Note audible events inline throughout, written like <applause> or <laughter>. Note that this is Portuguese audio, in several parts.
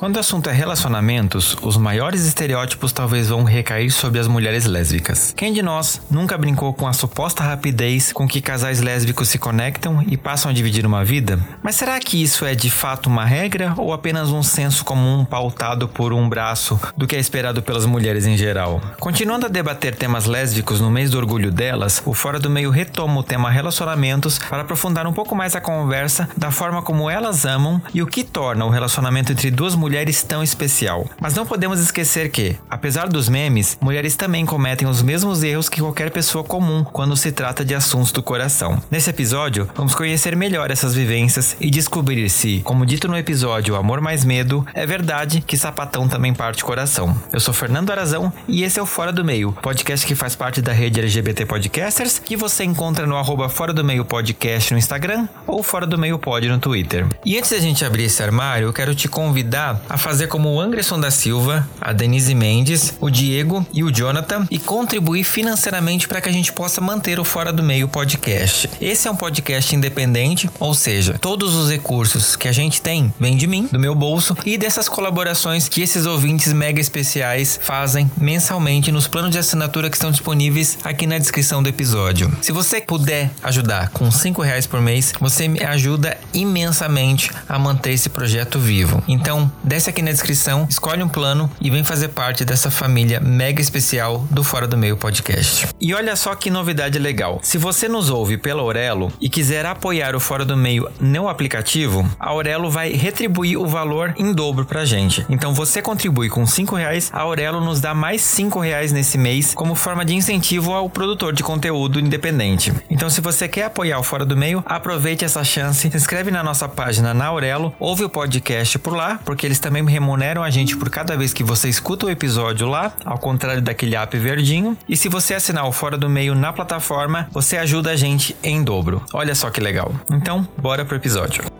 Quando o assunto é relacionamentos, os maiores estereótipos talvez vão recair sobre as mulheres lésbicas. Quem de nós nunca brincou com a suposta rapidez com que casais lésbicos se conectam e passam a dividir uma vida? Mas será que isso é de fato uma regra ou apenas um senso comum pautado por um braço do que é esperado pelas mulheres em geral? Continuando a debater temas lésbicos no mês do orgulho delas, o Fora do Meio retoma o tema relacionamentos para aprofundar um pouco mais a conversa da forma como elas amam e o que torna o relacionamento entre duas mulheres mulheres tão especial. Mas não podemos esquecer que, apesar dos memes, mulheres também cometem os mesmos erros que qualquer pessoa comum quando se trata de assuntos do coração. Nesse episódio, vamos conhecer melhor essas vivências e descobrir se, como dito no episódio Amor Mais Medo, é verdade que sapatão também parte coração. Eu sou Fernando Arazão e esse é o Fora do Meio, podcast que faz parte da rede LGBT Podcasters, que você encontra no arroba Fora do Meio Podcast no Instagram ou Fora do Meio Pod no Twitter. E antes da gente abrir esse armário, eu quero te convidar a fazer como o Anderson da Silva, a Denise Mendes, o Diego e o Jonathan e contribuir financeiramente para que a gente possa manter o Fora do Meio podcast. Esse é um podcast independente, ou seja, todos os recursos que a gente tem vêm de mim, do meu bolso e dessas colaborações que esses ouvintes mega especiais fazem mensalmente nos planos de assinatura que estão disponíveis aqui na descrição do episódio. Se você puder ajudar com 5 reais por mês, você me ajuda imensamente a manter esse projeto vivo. Então, desce aqui na descrição, escolhe um plano e vem fazer parte dessa família mega especial do Fora do Meio Podcast. E olha só que novidade legal. Se você nos ouve pela Aurelo e quiser apoiar o Fora do Meio no aplicativo, a Aurelo vai retribuir o valor em dobro pra gente. Então você contribui com 5 reais, a Aurelo nos dá mais 5 reais nesse mês como forma de incentivo ao produtor de conteúdo independente. Então se você quer apoiar o Fora do Meio, aproveite essa chance, se inscreve na nossa página na Aurelo, ouve o podcast por lá, porque eles também remuneram a gente por cada vez que você escuta o episódio lá, ao contrário daquele app verdinho. E se você assinar o Fora do Meio na plataforma, você ajuda a gente em dobro. Olha só que legal. Então, bora pro episódio.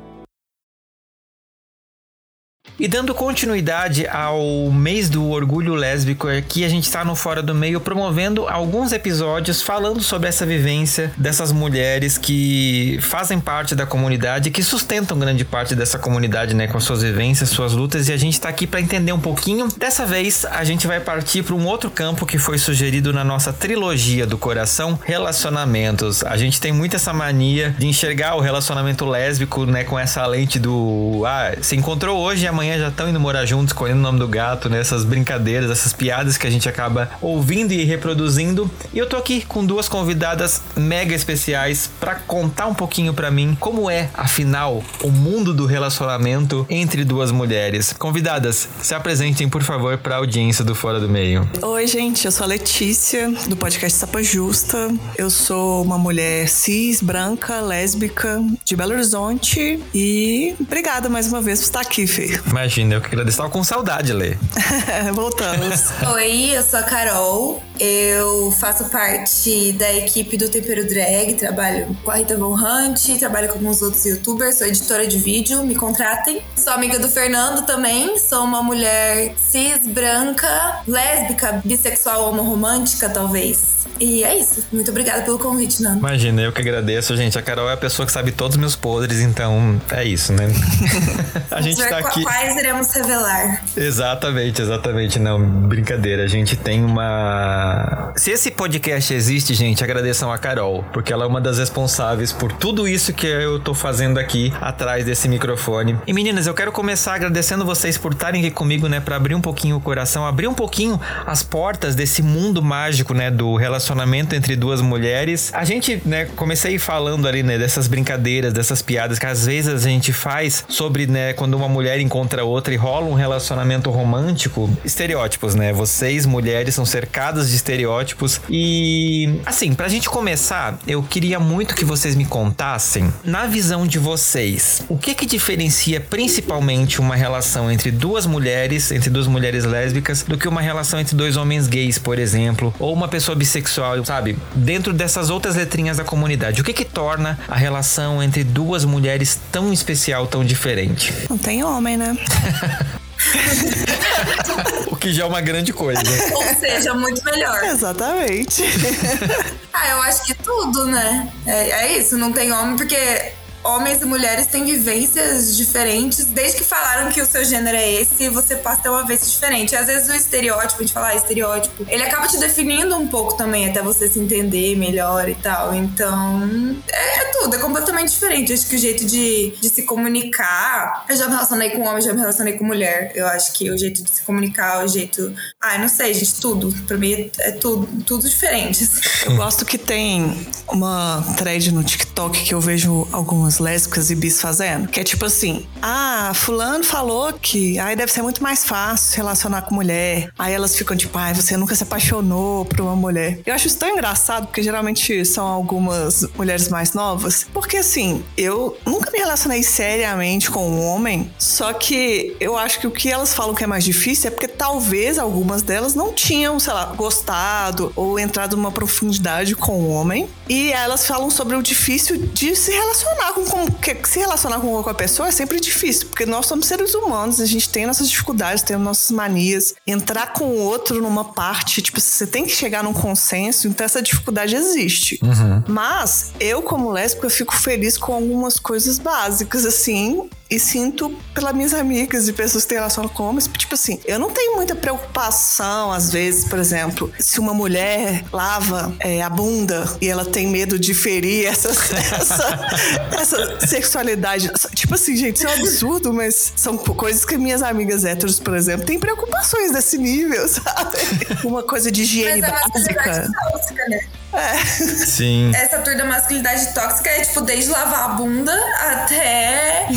E dando continuidade ao mês do orgulho lésbico, aqui a gente está no Fora do Meio promovendo alguns episódios falando sobre essa vivência dessas mulheres que fazem parte da comunidade, que sustentam grande parte dessa comunidade, né, com suas vivências, suas lutas, e a gente está aqui para entender um pouquinho. Dessa vez, a gente vai partir para um outro campo que foi sugerido na nossa trilogia do coração, relacionamentos. A gente tem muito essa mania de enxergar o relacionamento lésbico, né, com essa lente do ah, se encontrou hoje e amanhã já estão indo morar juntos, escolhendo o nome do gato, né? Essas brincadeiras, essas piadas que a gente acaba ouvindo e reproduzindo. E eu tô aqui com duas convidadas mega especiais para contar um pouquinho para mim como é, afinal, o mundo do relacionamento entre duas mulheres. Convidadas, se apresentem, por favor, para a audiência do Fora do Meio. Oi, gente, eu sou a Letícia, do podcast Sapa Justa. Eu sou uma mulher cis, branca, lésbica, de Belo Horizonte e obrigada mais uma vez por estar aqui, Fê. Imagina, eu que agradeço. Tava com saudade, Lê. <laughs> Voltamos. Oi, eu sou a Carol. Eu faço parte da equipe do Tempero Drag, trabalho com a Rita Von Hunt, trabalho com alguns outros youtubers, sou editora de vídeo, me contratem. Sou amiga do Fernando também, sou uma mulher cis, branca, lésbica, bissexual, homoromântica, talvez. E é isso. Muito obrigada pelo convite, Nando. Imagina, eu que agradeço, gente. A Carol é a pessoa que sabe todos os meus podres, então é isso, né? <laughs> a gente tá aqui. Quais iremos revelar? Exatamente, exatamente. Não, brincadeira. A gente tem uma. Se esse podcast existe, gente, agradeçam a Carol, porque ela é uma das responsáveis por tudo isso que eu tô fazendo aqui atrás desse microfone. E meninas, eu quero começar agradecendo vocês por estarem aqui comigo, né, para abrir um pouquinho o coração, abrir um pouquinho as portas desse mundo mágico, né, do relacionamento relacionamento entre duas mulheres. A gente, né, comecei falando ali, né, dessas brincadeiras, dessas piadas que às vezes a gente faz sobre, né, quando uma mulher encontra outra e rola um relacionamento romântico, estereótipos, né? Vocês, mulheres, são cercadas de estereótipos. E, assim, pra gente começar, eu queria muito que vocês me contassem, na visão de vocês, o que que diferencia principalmente uma relação entre duas mulheres, entre duas mulheres lésbicas, do que uma relação entre dois homens gays, por exemplo, ou uma pessoa bissexual, sabe? Dentro dessas outras letrinhas da comunidade, o que que torna a relação entre duas mulheres tão especial, tão diferente? Não tem homem, né? <laughs> o que já é uma grande coisa. Ou seja, muito melhor. Exatamente. <laughs> ah, eu acho que tudo, né? É, é isso, não tem homem, porque homens e mulheres têm vivências diferentes. Desde que falaram que o seu gênero é esse, você passa a ter uma vivência diferente. Às vezes o estereótipo, a gente fala ah, estereótipo, ele acaba te definindo um pouco também, até você se entender melhor e tal. Então, é, é tudo, é completamente diferente. Acho que o jeito de, de se comunicar. Eu já me relacionei com homem, já me relacionei com mulher. Eu acho que o jeito de se comunicar, o jeito. Ah, não sei, gente, tudo. Pra mim é tudo, tudo diferente. Eu gosto que tem uma thread no TikTok que eu vejo algumas algumas lésbicas e bis fazendo. Que é tipo assim: ah, fulano falou que aí deve ser muito mais fácil se relacionar com mulher. Aí elas ficam tipo, ai, você nunca se apaixonou por uma mulher. Eu acho isso tão engraçado, porque geralmente são algumas mulheres mais novas. Porque assim, eu nunca me relacionei seriamente com um homem, só que eu acho que o que elas falam que é mais difícil é porque talvez algumas delas não tinham, sei lá, gostado ou entrado numa profundidade com o homem. E elas falam sobre o difícil de se relacionar com com, com, se relacionar com outra pessoa é sempre difícil, porque nós somos seres humanos, a gente tem nossas dificuldades, tem nossas manias. Entrar com o outro numa parte, tipo, você tem que chegar num consenso, então essa dificuldade existe. Uhum. Mas eu, como lésbica, fico feliz com algumas coisas básicas, assim, e sinto pelas minhas amigas e pessoas que têm relação com homens, tipo assim, eu não tenho muita preocupação, às vezes, por exemplo, se uma mulher lava é, a bunda e ela tem medo de ferir essa, <laughs> essa, essa sexualidade. Tipo assim, gente, isso é um absurdo, mas são coisas que minhas amigas héteros, por exemplo, têm preocupações desse nível, <laughs> sabe? Uma coisa de higiene é básica. Tóxica, né? É. Sim. <laughs> Essa tour da masculinidade tóxica é, tipo, desde lavar a bunda até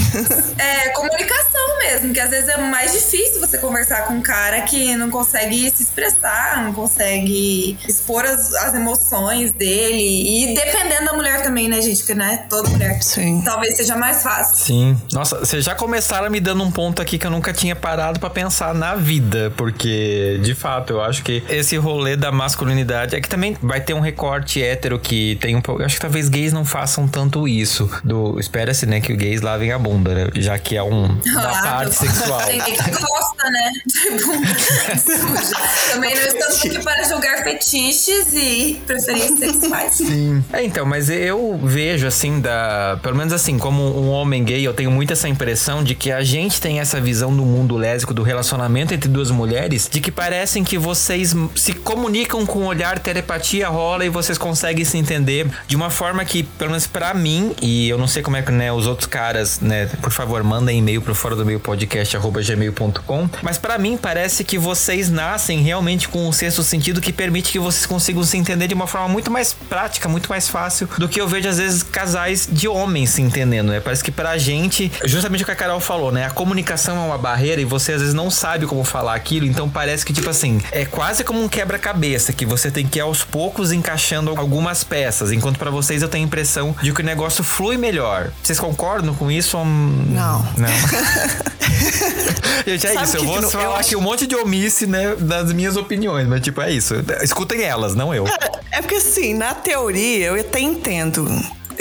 é, comunicação mesmo. Que às vezes é mais difícil você conversar com um cara que não consegue se expressar, não consegue expor as, as emoções dele. E dependendo da mulher também, né, gente? Que não é toda mulher. Sim. Talvez seja mais fácil. Sim. Nossa, vocês já começaram me dando um ponto aqui que eu nunca tinha parado para pensar na vida. Porque, de fato, eu acho que esse rolê da masculinidade é que também vai ter um recurso corte hétero que tem um pouco. Acho que talvez gays não façam tanto isso. Do Espera-se, né, que os gays lavem a bunda, né? Já que é um, ah, <laughs> parte sexual. Tem que gosta, né? <laughs> Também não estamos aqui para julgar fetiches e preferências sexuais. Sim. É, então, mas eu vejo, assim, da. Pelo menos assim, como um homem gay, eu tenho muito essa impressão de que a gente tem essa visão do mundo lésbico, do relacionamento entre duas mulheres, de que parecem que vocês se comunicam com o olhar, telepatia rola e vocês conseguem se entender de uma forma que, pelo menos para mim, e eu não sei como é que né, os outros caras, né, por favor, mandem e-mail pro fora do meio podcast gmail.com, mas para mim parece que vocês nascem realmente com um sexto sentido que permite que vocês consigam se entender de uma forma muito mais prática, muito mais fácil do que eu vejo às vezes casais de homens se entendendo, né? Parece que pra gente, justamente o que a Carol falou, né? A comunicação é uma barreira e você às vezes não sabe como falar aquilo, então parece que tipo assim, é quase como um quebra-cabeça que você tem que aos poucos encaixar encaixando algumas peças, enquanto para vocês eu tenho a impressão de que o negócio flui melhor. Vocês concordam com isso? Não. Não. <laughs> <laughs> Gente, é Sabe isso. Eu vou falar eu aqui um monte de omisse, né, das minhas opiniões, mas tipo, é isso. Escutem elas, não eu. É, é porque assim, na teoria eu até entendo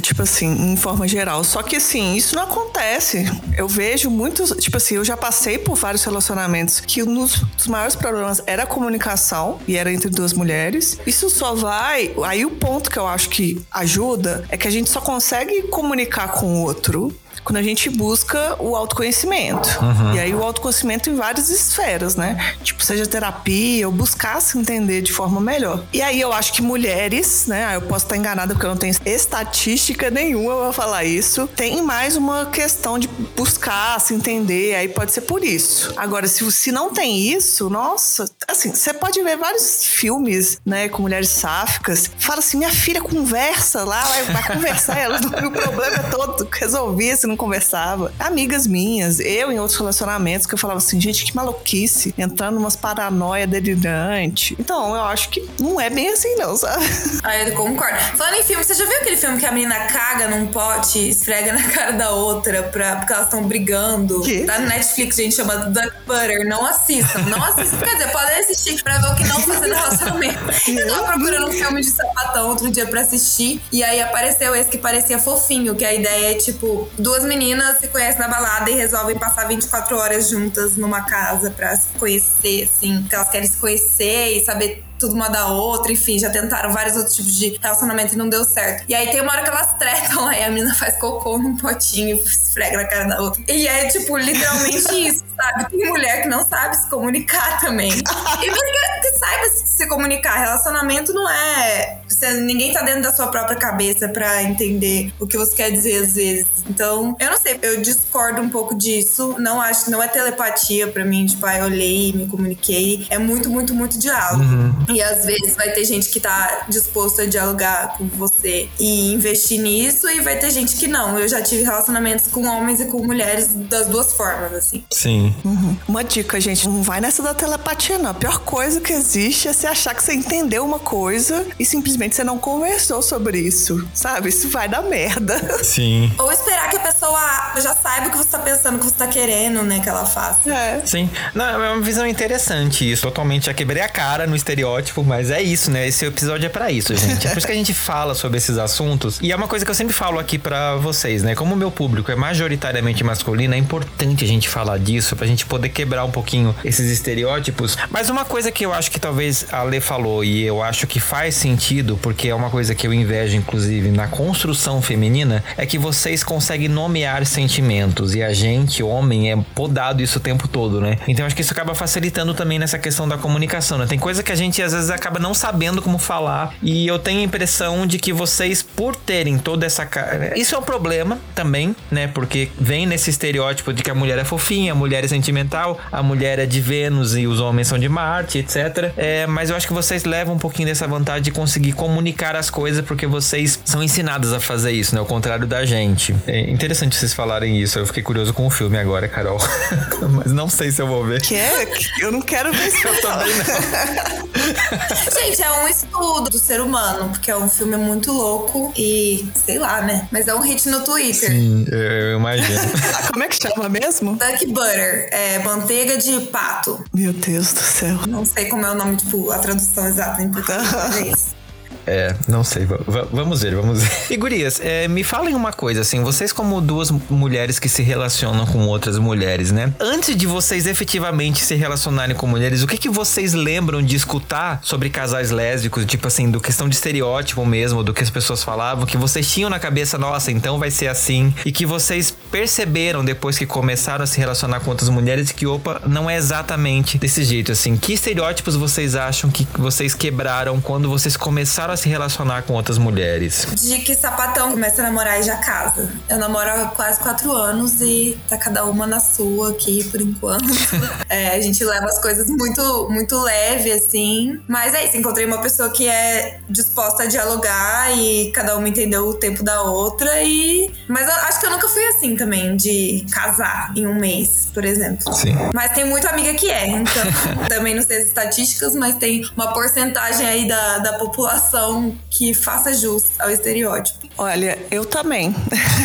tipo assim, em forma geral. Só que assim, isso não acontece. Eu vejo muitos, tipo assim, eu já passei por vários relacionamentos que um dos, dos maiores problemas era a comunicação e era entre duas mulheres. Isso só vai, aí o ponto que eu acho que ajuda é que a gente só consegue comunicar com o outro quando a gente busca o autoconhecimento. Uhum. E aí o autoconhecimento em várias esferas, né? Tipo, seja terapia ou buscar se entender de forma melhor. E aí eu acho que mulheres, né? Eu posso estar enganada porque eu não tenho estatística nenhuma pra falar isso. Tem mais uma questão de buscar se entender, aí pode ser por isso. Agora, se, se não tem isso, nossa, Assim, você pode ver vários filmes, né, com mulheres sáficas. Fala assim, minha filha conversa lá, vai, vai conversar. Ela, <laughs> o problema é todo resolvia se não conversava. Amigas minhas, eu em outros relacionamentos, que eu falava assim, gente, que maluquice, entrando umas paranoia delirante. Então, eu acho que não é bem assim, não, sabe? <laughs> Ah, eu concordo. Falando em filme, você já viu aquele filme que a menina caga num pote, esfrega na <laughs> cara da outra pra, porque elas estão brigando? Que? Tá no Netflix, gente, chama Duck Butter. Não assistam, não assistam. Quer dizer, podem assistir pra ver o que não fazer no relacionamento. <laughs> Eu tava procurando um filme de sapatão outro dia pra assistir, e aí apareceu esse que parecia fofinho, que a ideia é, tipo, duas meninas se conhecem na balada e resolvem passar 24 horas juntas numa casa pra se conhecer, assim, elas querem se conhecer e saber tudo uma da outra, enfim, já tentaram vários outros tipos de relacionamento e não deu certo. E aí tem uma hora que elas tretam aí a menina faz cocô num potinho e esfrega na cara da outra. E é, tipo, literalmente <laughs> isso, sabe? Tem mulher que não sabe se comunicar também. E mesmo que, que saiba se comunicar, relacionamento não é. Você, ninguém tá dentro da sua própria cabeça pra entender o que você quer dizer às vezes. Então, eu não sei, eu discordo um pouco disso. Não acho, não é telepatia pra mim, tipo, ah, eu olhei me comuniquei. É muito, muito, muito diálogo. E às vezes vai ter gente que tá disposto a dialogar com você e investir nisso, e vai ter gente que não. Eu já tive relacionamentos com homens e com mulheres das duas formas, assim. Sim. Uhum. Uma dica, gente, não vai nessa da telepatia, não. A pior coisa que existe é você achar que você entendeu uma coisa e simplesmente você não conversou sobre isso, sabe? Isso vai dar merda. <laughs> Sim. Ou esperar que a pessoa já saiba o que você tá pensando, o que você tá querendo, né, que ela faça. É. Sim. Não, é uma visão interessante isso. Totalmente. Já quebrei a cara no estereótipo, mas é isso, né? Esse episódio é pra isso, gente. É por isso que a gente <laughs> fala sobre esses assuntos. E é uma coisa que eu sempre falo aqui pra vocês, né? Como o meu público é majoritariamente masculino, é importante a gente falar disso pra gente poder quebrar um pouquinho esses estereótipos. Mas uma coisa que eu acho que talvez a Lê falou e eu acho que faz sentido, porque é uma coisa que eu invejo, inclusive, na construção feminina, é que vocês conseguem nomear sentimentos. E a gente, homem, é podado isso o tempo todo, né? Então acho que isso acaba facilitando também nessa questão da comunicação, né? Tem coisa que a gente às vezes acaba não sabendo como falar. E eu tenho a impressão de que vocês, por terem toda essa. ca- Isso é um problema também, né? Porque vem nesse estereótipo de que a mulher é fofinha, a mulher é sentimental, a mulher é de Vênus e os homens são de Marte, etc. É, mas eu acho que vocês levam um pouquinho dessa vantagem de conseguir comunicar as coisas porque vocês são ensinadas a fazer isso, né? Ao contrário da gente. É interessante vocês falarem isso. Eu fiquei curioso com o filme agora, Carol. <laughs> mas não sei se eu vou ver. Que é? Eu não quero ver isso. <laughs> Eu também não. <laughs> Gente, é um estudo do ser humano, porque é um filme muito louco e sei lá, né? Mas é um hit no Twitter. Sim, eu, eu imagino. <laughs> Ah, Como é que chama mesmo? Duck Butter, é manteiga de pato. Meu Deus do céu. Não sei como é o nome, tipo, a tradução exata em português. <laughs> é não sei. va- va- vamos ver, vamos ver. E gurias, é, me falem uma coisa, assim, vocês como duas mulheres que se relacionam com outras mulheres, né? Antes de vocês efetivamente se relacionarem com mulheres, o que que vocês lembram de escutar sobre casais lésbicos, tipo assim, do questão de estereótipo mesmo, do que as pessoas falavam, que vocês tinham na cabeça, nossa, então vai ser assim, e que vocês perceberam depois que começaram a se relacionar com outras mulheres que, opa, não é exatamente desse jeito, assim. Que estereótipos vocês acham que vocês quebraram quando vocês começaram a se relacionar com outras mulheres? De que sapatão começa a namorar e já casa. Eu namoro há quase quatro anos e tá cada uma na sua aqui por enquanto. <laughs> É, a gente leva as coisas muito, muito leve, assim. Mas é isso, encontrei uma pessoa que é disposta a dialogar e cada uma entendeu o tempo da outra. e Mas eu acho que eu nunca fui assim também, de casar em um mês, por exemplo. Sim. Mas tem muita amiga que é, então <laughs> também não sei as estatísticas, mas tem uma porcentagem aí da, da população que faça jus ao estereótipo. Olha, eu também.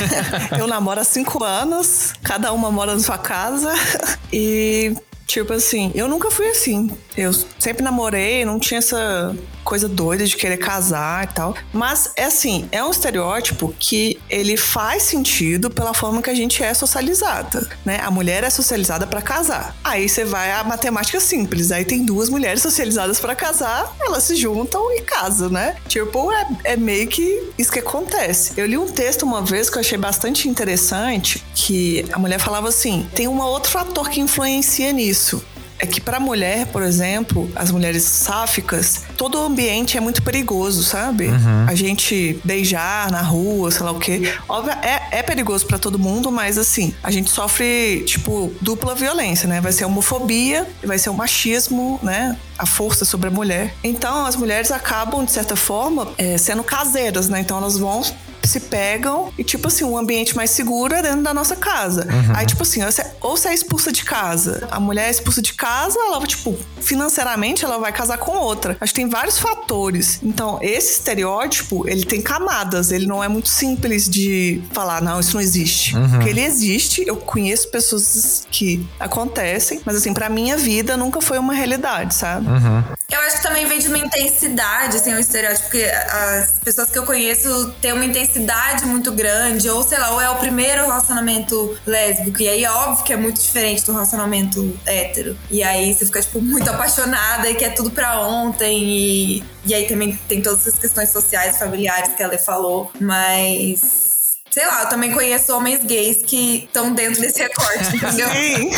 <laughs> eu namoro há cinco anos, cada uma mora na sua casa. E, tipo assim, eu nunca fui assim. Eu sempre namorei, não tinha essa coisa doida de querer casar e tal. Mas, é assim, é um estereótipo que ele faz sentido pela forma que a gente é socializada, né? A mulher é socializada pra casar. Aí você vai a matemática simples. Aí tem duas mulheres socializadas pra casar, elas se juntam e casam, né? Tipo, é, é meio que isso que acontece. Eu li um texto uma vez que eu achei bastante interessante, que a mulher falava assim: tem um outro fator que influencia nisso. É que para mulher, por exemplo, as mulheres sáficas, todo o ambiente é muito perigoso, sabe? Uhum. A gente beijar na rua, sei lá o quê. Óbvio, é, é perigoso para todo mundo, mas assim, a gente sofre, tipo, dupla violência, né? Vai ser a homofobia, vai ser o machismo, né? A força sobre a mulher. Então, as mulheres acabam, de certa forma, é, sendo caseiras, né? Então, elas vão se pegam e, tipo assim, um ambiente mais seguro é dentro da nossa casa. Uhum. Aí, tipo assim, ou você é expulsa de casa, a mulher é expulsa de casa, ela, tipo, financeiramente ela vai casar com outra. Acho que tem vários fatores. Então, esse estereótipo, ele tem camadas, ele não é muito simples de falar, não, isso não existe. Uhum. Porque ele existe, eu conheço pessoas que acontecem, mas assim, pra minha vida nunca foi uma realidade, sabe? Uhum. Eu acho que também vem de uma intensidade, assim, o estereótipo, porque as pessoas que eu conheço têm uma intensidade intensidade muito grande, ou sei lá, ou é o primeiro relacionamento lésbico, e aí óbvio que é muito diferente do relacionamento hétero. E aí você fica, tipo, muito apaixonada e quer tudo pra ontem, e, e aí também tem todas essas questões sociais, familiares que ela falou, mas sei lá, eu também conheço homens gays que estão dentro desse recorte, <laughs> entendeu? Sim.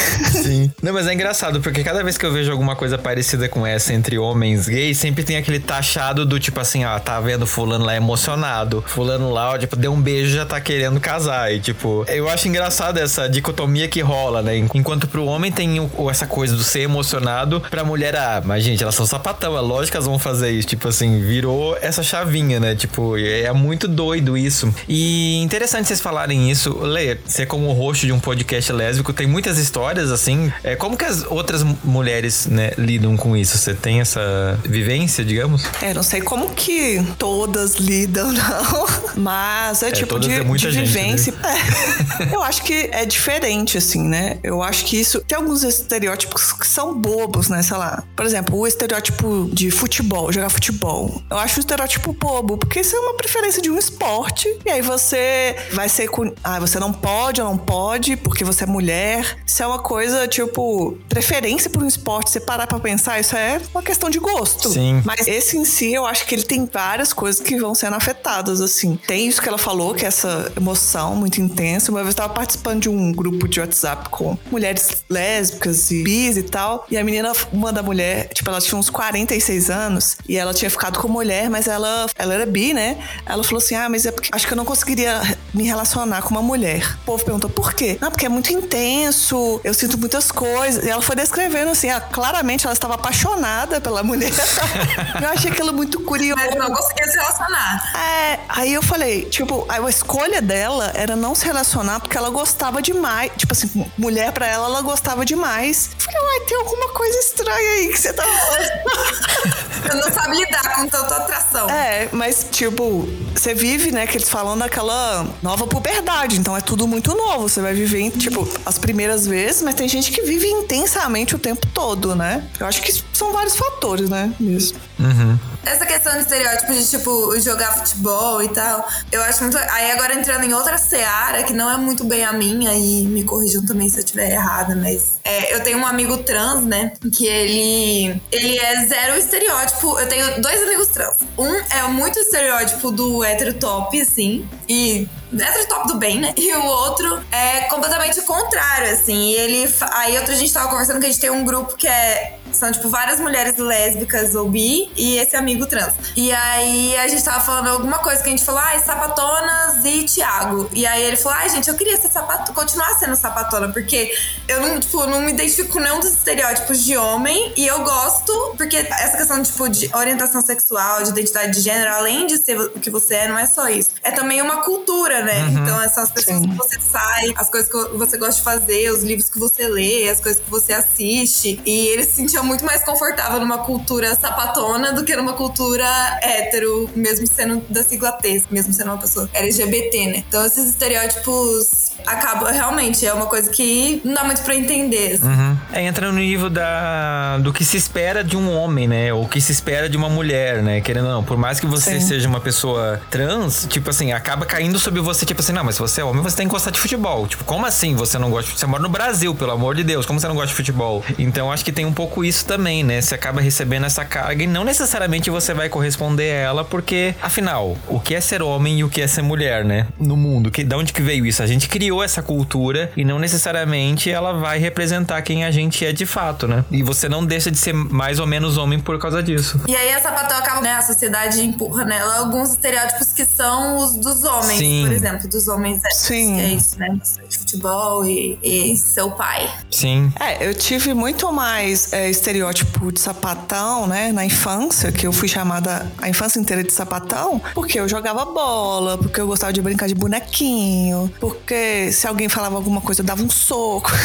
Sim. Não, mas é engraçado, porque cada vez que eu vejo alguma coisa parecida com essa entre homens gays, sempre tem aquele taxado do tipo assim, ó, tá vendo fulano lá emocionado, fulano lá, ó, tipo, deu um beijo já tá querendo casar. E tipo, eu acho engraçado essa dicotomia que rola, né? Enquanto pro homem tem o, essa coisa do ser emocionado, pra mulher, ah, mas gente, elas são sapatão, é lógico que elas vão fazer isso. Tipo assim, virou essa chavinha, né? Tipo, é muito doido isso. E interessante interessante vocês falarem isso. Lê, você como host de um podcast lésbico, tem muitas histórias assim. É, como que as outras mulheres, né, lidam com isso? Você tem essa vivência, digamos? É, não sei como que todas lidam, <laughs> não. Mas é, é tipo de, é de gente, vivência. Né? <laughs> É, eu acho que é diferente, assim, né? Eu acho que isso. Tem alguns estereótipos que são bobos, né? Sei lá. Por exemplo, o estereótipo de futebol, jogar futebol. Eu acho o estereótipo bobo, porque isso é uma preferência de um esporte. E aí você vai ser com. Ah, você não pode ou não pode porque você é mulher. Isso é uma coisa, tipo, preferência por um esporte. Você parar pra pensar, isso é uma questão de gosto. Sim. Mas esse em si, eu acho que ele tem várias coisas que vão sendo afetadas, assim. Tem isso que ela falou, que é essa emoção muito intensa. Uma vez eu tava participando de um grupo de WhatsApp com mulheres lésbicas e bis e tal. E a menina, uma da mulher, tipo, ela tinha uns 46 anos e ela tinha ficado com mulher, mas ela, ela era bi, né? Ela falou assim: ah, mas é porque acho que eu não conseguiria me relacionar com uma mulher. O povo perguntou por quê? Não, porque é muito intenso, eu sinto muitas coisas. E ela foi descrevendo assim, ah, claramente ela estava apaixonada pela mulher. <laughs> eu achei aquilo muito curioso. Mas não conseguia se relacionar. É, aí eu falei, tipo, a escolha dela era não se relacionar porque ela gostava demais. Tipo assim, mulher pra ela, ela gostava demais. Eu falei, uai, tem alguma coisa estranha aí que você tá falando. <laughs> Você não sabe lidar com tanta atração. É, mas, tipo, você vive, né, que eles falam daquela nova puberdade. Então é tudo muito novo. Você vai viver, tipo, as primeiras vezes, mas tem gente que vive intensamente o tempo todo, né? Eu acho que são vários fatores, né? Mesmo. Uhum. Essa questão de estereótipo de, tipo, jogar futebol e tal, eu acho muito. Aí agora entrando em outra seara, que não é muito bem a minha, e me corrijam também se eu estiver errada, mas. É, eu tenho um amigo trans, né? Que ele. Ele é zero estereótipo. Eu tenho dois amigos trans. Um é muito estereótipo do hétero top, assim. E hétero top do bem, né? <laughs> E o outro é completamente o contrário, assim. E ele. Aí outra a gente tava conversando que a gente tem um grupo que é são, tipo, várias mulheres lésbicas ou bi e esse amigo trans. E aí a gente tava falando alguma coisa que a gente falou, ah, sapatonas e Thiago. E aí ele falou, ai, ah, gente, eu queria ser sapato, continuar sendo sapatona, porque eu não, tipo, não me identifico com nenhum dos estereótipos de homem e eu gosto, porque essa questão, tipo, de orientação sexual, de identidade de gênero, além de ser o que você é, não é só isso. É também uma cultura, né? Uhum. Então, essas as pessoas Sim. que você sai, as coisas que você gosta de fazer, os livros que você lê, as coisas que você assiste. E ele se sentia muito mais confortável numa cultura sapatona do que numa cultura hétero, mesmo sendo da sigla T, mesmo sendo uma pessoa LGBT, né? Então esses estereótipos acabam realmente é uma coisa que não dá muito para entender. Assim. Uhum. É, entra no nível da do que se espera de um homem, né? Ou que se espera de uma mulher, né? Querendo ou não, por mais que você Sim. seja uma pessoa trans, tipo assim, acaba caindo sobre você, tipo assim, não, mas se você é homem, você tem que gostar de futebol. Tipo, como assim você não gosta? Você mora no Brasil, pelo amor de Deus, como você não gosta de futebol? Então acho que tem um pouco isso também, né? Você acaba recebendo essa carga e não necessariamente você vai corresponder a ela, porque, afinal, o que é ser homem e o que é ser mulher, né? No mundo, que, de onde que veio isso? A gente criou essa cultura e não necessariamente ela vai representar quem a gente é de fato, né? E você não deixa de ser mais ou menos homem por causa disso. E aí a sapatão acaba, né? A sociedade empurra nela alguns estereótipos que são os dos homens, Sim. Por exemplo, dos homens Sim. que é isso, né? De futebol e, e, seu pai. Sim. É, eu tive muito mais é, estereótipo de sapatão, né? Na infância, que eu fui chamada a infância inteira de sapatão, porque eu jogava bola, porque eu gostava de brincar de bonequinho, porque se alguém falava alguma coisa, eu dava um soco. <laughs>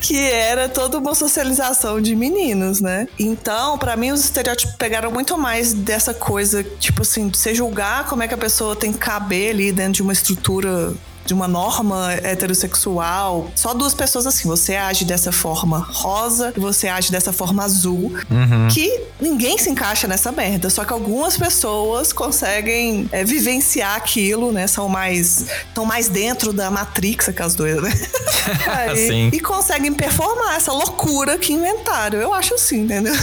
que era toda uma socialização de meninos, né? Então, para mim, os estereótipos pegaram muito mais dessa coisa, tipo assim, de você julgar como é que a pessoa tem que caber ali dentro de uma estrutura de uma norma heterossexual. Só duas pessoas assim, você age dessa forma rosa e você age dessa forma azul, uhum. que ninguém se encaixa nessa merda. Só que algumas pessoas conseguem é, vivenciar aquilo, né? São mais, estão mais dentro da Matrix, aquelas duas, né? <laughs> Aí, e conseguem performar essa loucura que inventaram. Eu acho assim, entendeu?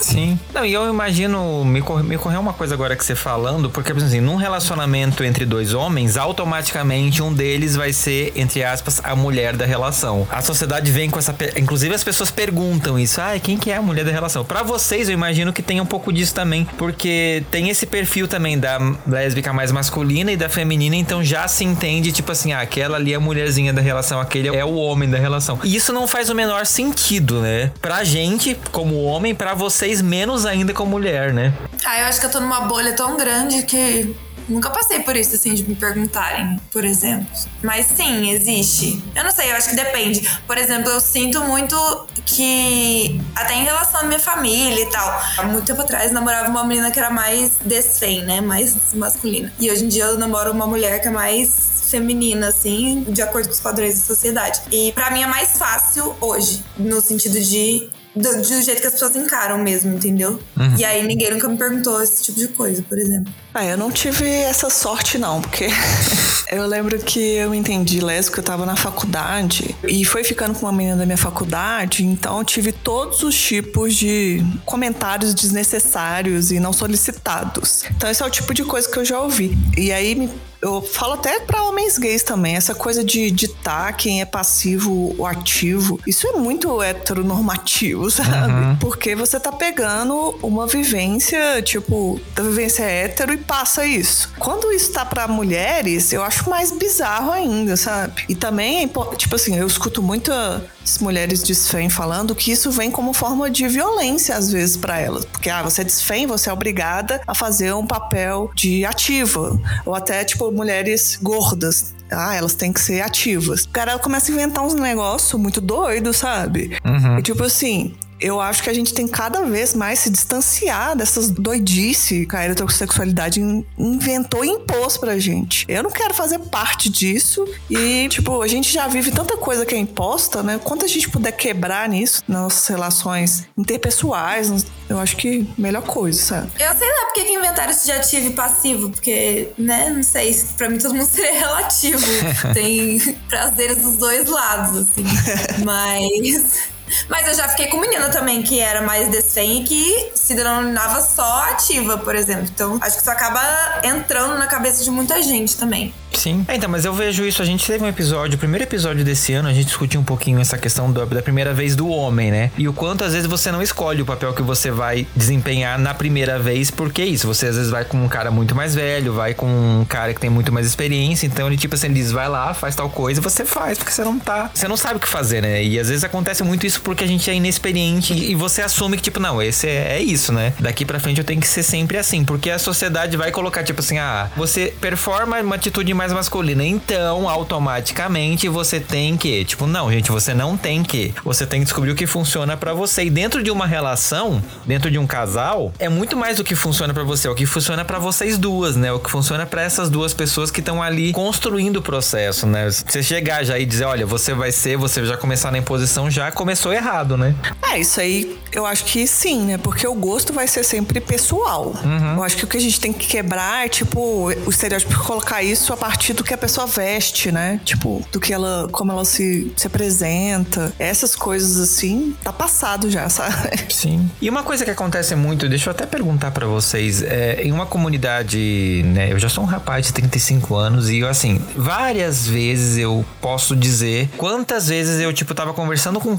Sim. Não, e eu imagino, me, cor, me ocorreu uma coisa agora que você falando, porque, por exemplo, assim, num relacionamento entre dois homens, automaticamente um deles deles vai ser, entre aspas, a mulher da relação. A sociedade vem com essa. Inclusive, as pessoas perguntam isso. Ah, quem que é a mulher da relação? Para vocês, eu imagino que tem um pouco disso também, porque tem esse perfil também da lésbica mais masculina e da feminina, então já se entende, tipo assim, ah, aquela ali é a mulherzinha da relação, aquele é o homem da relação. E isso não faz o menor sentido, né? Pra gente, como homem, para vocês, menos ainda como mulher, né? Ah, eu acho que eu tô numa bolha tão grande que Nunca passei por isso, assim, de me perguntarem, por exemplo. Mas sim, existe. Eu não sei, eu acho que depende. Por exemplo, eu sinto muito que, até em relação à minha família e tal, há muito tempo atrás namorava uma menina que era mais desfem, né? Mais masculina. E hoje em dia eu namoro uma mulher que é mais feminina, assim, de acordo com os padrões da sociedade. E para mim é mais fácil hoje, no sentido de do, do, jeito que as pessoas encaram mesmo, entendeu? Uhum. E aí ninguém nunca me perguntou esse tipo de coisa, por exemplo. Ah, eu não tive essa sorte, não, porque <laughs> eu lembro que eu entendi lésbica, eu tava na faculdade e foi ficando com uma menina da minha faculdade, então eu tive todos os tipos de comentários desnecessários e não solicitados. Então esse é o tipo de coisa que eu já ouvi. E aí me eu falo até para homens gays também, essa coisa de ditar quem é passivo ou ativo, isso é muito heteronormativo, <laughs> sabe? Uhum. Porque você tá pegando uma vivência, tipo, da vivência hétero e passa isso. Quando isso tá para mulheres, eu acho mais bizarro ainda, sabe? E também, tipo assim, eu escuto muita mulheres desfém falando que isso vem como forma de violência às vezes para elas, porque ah, você é desfém, você é obrigada a fazer um papel de ativa, ou até tipo mulheres gordas, ah, elas têm que ser ativas. O cara começa a inventar uns negócios muito doidos, sabe? Uhum. E tipo assim, eu acho que a gente tem cada vez mais se distanciar dessas doidice que a heterossexualidade inventou e impôs pra gente. Eu não quero fazer parte disso e, tipo, a gente já vive tanta coisa que é imposta, né? Quanto a gente puder quebrar nisso, nas nossas relações interpessoais, eu acho que melhor coisa, sabe? Eu sei lá porque que inventaram isso de ativo e passivo, porque, né, não sei, pra mim todo mundo <laughs> seria relativo. <laughs> tem prazeres dos dois lados, assim. <laughs> Mas. Mas eu já fiquei com menina também que era mais desfém e que se denominava só ativa, por exemplo. Então, acho que isso acaba entrando na cabeça de muita gente também. Sim. É, então, mas eu vejo isso. A gente teve um episódio, o primeiro episódio desse ano, a gente discutiu um pouquinho essa questão do, da primeira vez do homem, né? E o quanto às vezes você não escolhe o papel que você vai desempenhar na primeira vez, porque é isso. Você às vezes vai com um cara muito mais velho, vai com um cara que tem muito mais experiência. Então ele, tipo assim, ele diz, vai lá, faz tal coisa, e você faz, porque você não tá. Você não sabe o que fazer, né? E às vezes acontece muito isso porque a gente é inexperiente e você assume que, tipo, não, esse é, é isso, né? Daqui pra frente eu tenho que ser sempre assim, porque a sociedade vai colocar, tipo assim, ah, você performa uma atitude mais masculina, então automaticamente você tem que, tipo, não, gente, você não tem que. Você tem que descobrir o que funciona para você. E dentro de uma relação, dentro de um casal, é muito mais do que funciona para você, é o que funciona para vocês duas, né? O que funciona para essas duas pessoas que estão ali construindo o processo, né? Você chegar já e dizer, olha, você vai ser, você já começar na imposição, já começou começou errado, né? É, isso aí eu acho que sim, né? Porque o gosto vai ser sempre pessoal. Uhum. Eu acho que o que a gente tem que quebrar é, tipo, o estereótipo colocar isso a partir do que a pessoa veste, né? Tipo, do que ela, como ela se, se apresenta. Essas coisas assim, tá passado já, <laughs> sabe? Sim. E uma coisa que acontece muito, deixa eu até perguntar para vocês, é, em uma comunidade, né? Eu já sou um rapaz de 35 anos e, assim, várias vezes eu posso dizer quantas vezes eu, tipo, tava conversando com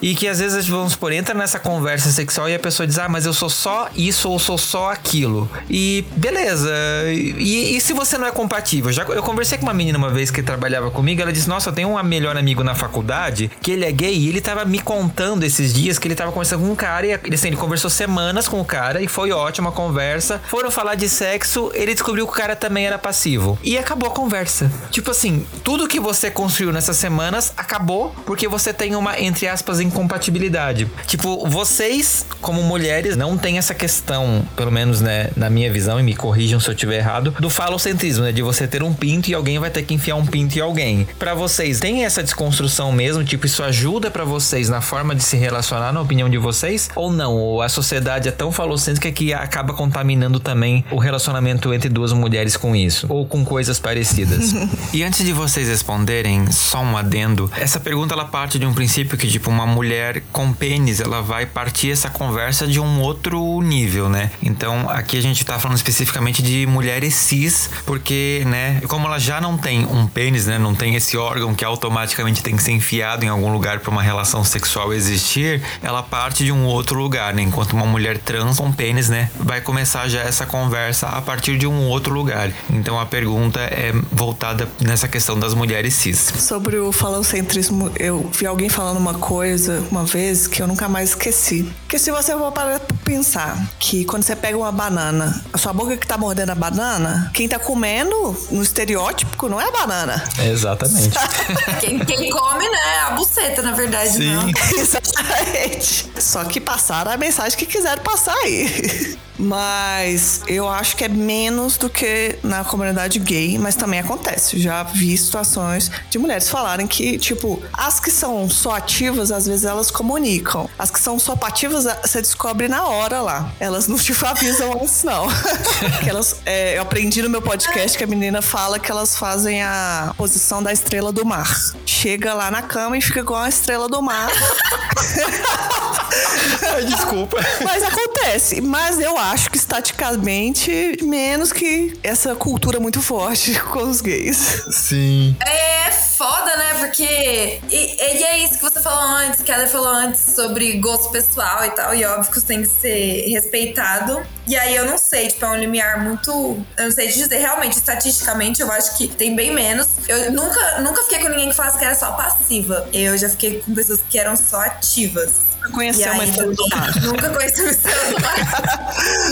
e que às vezes, vamos supor, entra nessa conversa sexual e a pessoa diz, ah, mas eu sou só isso ou sou só aquilo. E beleza. E, e se você não é compatível? Já, eu conversei com uma menina uma vez que trabalhava comigo, ela disse, nossa, eu tenho um melhor amigo na faculdade que ele é gay e ele tava me contando esses dias que ele tava conversando com um cara e assim, ele conversou semanas com o cara e foi ótima a conversa. Foram falar de sexo, ele descobriu que o cara também era passivo. E acabou a conversa. Tipo assim, tudo que você construiu nessas semanas acabou porque você tem uma, entre aspas, incompatibilidade. Tipo, vocês, como mulheres, não tem essa questão, pelo menos, né, na minha visão, e me corrijam se eu estiver errado, do falocentrismo, né? De você ter um pinto e alguém vai ter que enfiar um pinto em alguém. Para vocês, tem essa desconstrução mesmo? Tipo, isso ajuda para vocês na forma de se relacionar, na opinião de vocês? Ou não? Ou a sociedade é tão falocêntrica que acaba contaminando também o relacionamento entre duas mulheres com isso? Ou com coisas parecidas? <laughs> e antes de vocês responderem, só um adendo. Essa pergunta, ela parte de um princípio que, tipo, uma mulher com pênis, ela vai partir essa conversa de um outro nível, né? Então, aqui a gente tá falando especificamente de mulheres cis, porque, né, como ela já não tem um pênis, né, não tem esse órgão que automaticamente tem que ser enfiado em algum lugar para uma relação sexual existir, ela parte de um outro lugar, né? Enquanto uma mulher trans com pênis, né, vai começar já essa conversa a partir de um outro lugar. Então, a pergunta é voltada nessa questão das mulheres cis. Sobre o falocentrismo, eu vi alguém falando uma coisa uma vez que eu nunca mais esqueci. Que se você for parar pra pensar que quando você pega uma banana, a sua boca que tá mordendo a banana, quem tá comendo no estereótipo não é a banana. Exatamente. <laughs> quem, quem, come, né, a buceta, na verdade, Sim. não. <laughs> Exatamente. Só que passaram a mensagem que quiseram passar aí. Mas eu acho que é menos do que na comunidade gay, mas também acontece. Já vi situações de mulheres falarem que, tipo, as que são só ativas, às vezes elas comunicam. As que são só pativas, você descobre na hora lá. Elas não <laughs> te avisam antes, não. <laughs> que elas, é, eu aprendi no meu podcast que a menina fala que elas fazem a posição da estrela do mar. Chega lá na cama e fica igual a estrela do mar. <laughs> Desculpa. Mas acontece. Mas eu acho que estaticamente, menos que essa cultura muito forte com os gays. Sim. É foda, né? Porque. E, e é isso que você falou antes, que ela falou antes sobre gosto pessoal e tal. E óbvio que isso tem que ser respeitado. E aí eu não sei, tipo, é um limiar muito. Eu não sei dizer. Realmente, estatisticamente, eu acho que tem bem menos. Eu nunca, nunca fiquei com ninguém que falasse que era só passiva. Eu já fiquei com pessoas que eram só ativas <laughs> conheceu uma estrela do mar. Nunca conheci uma estrela do mar.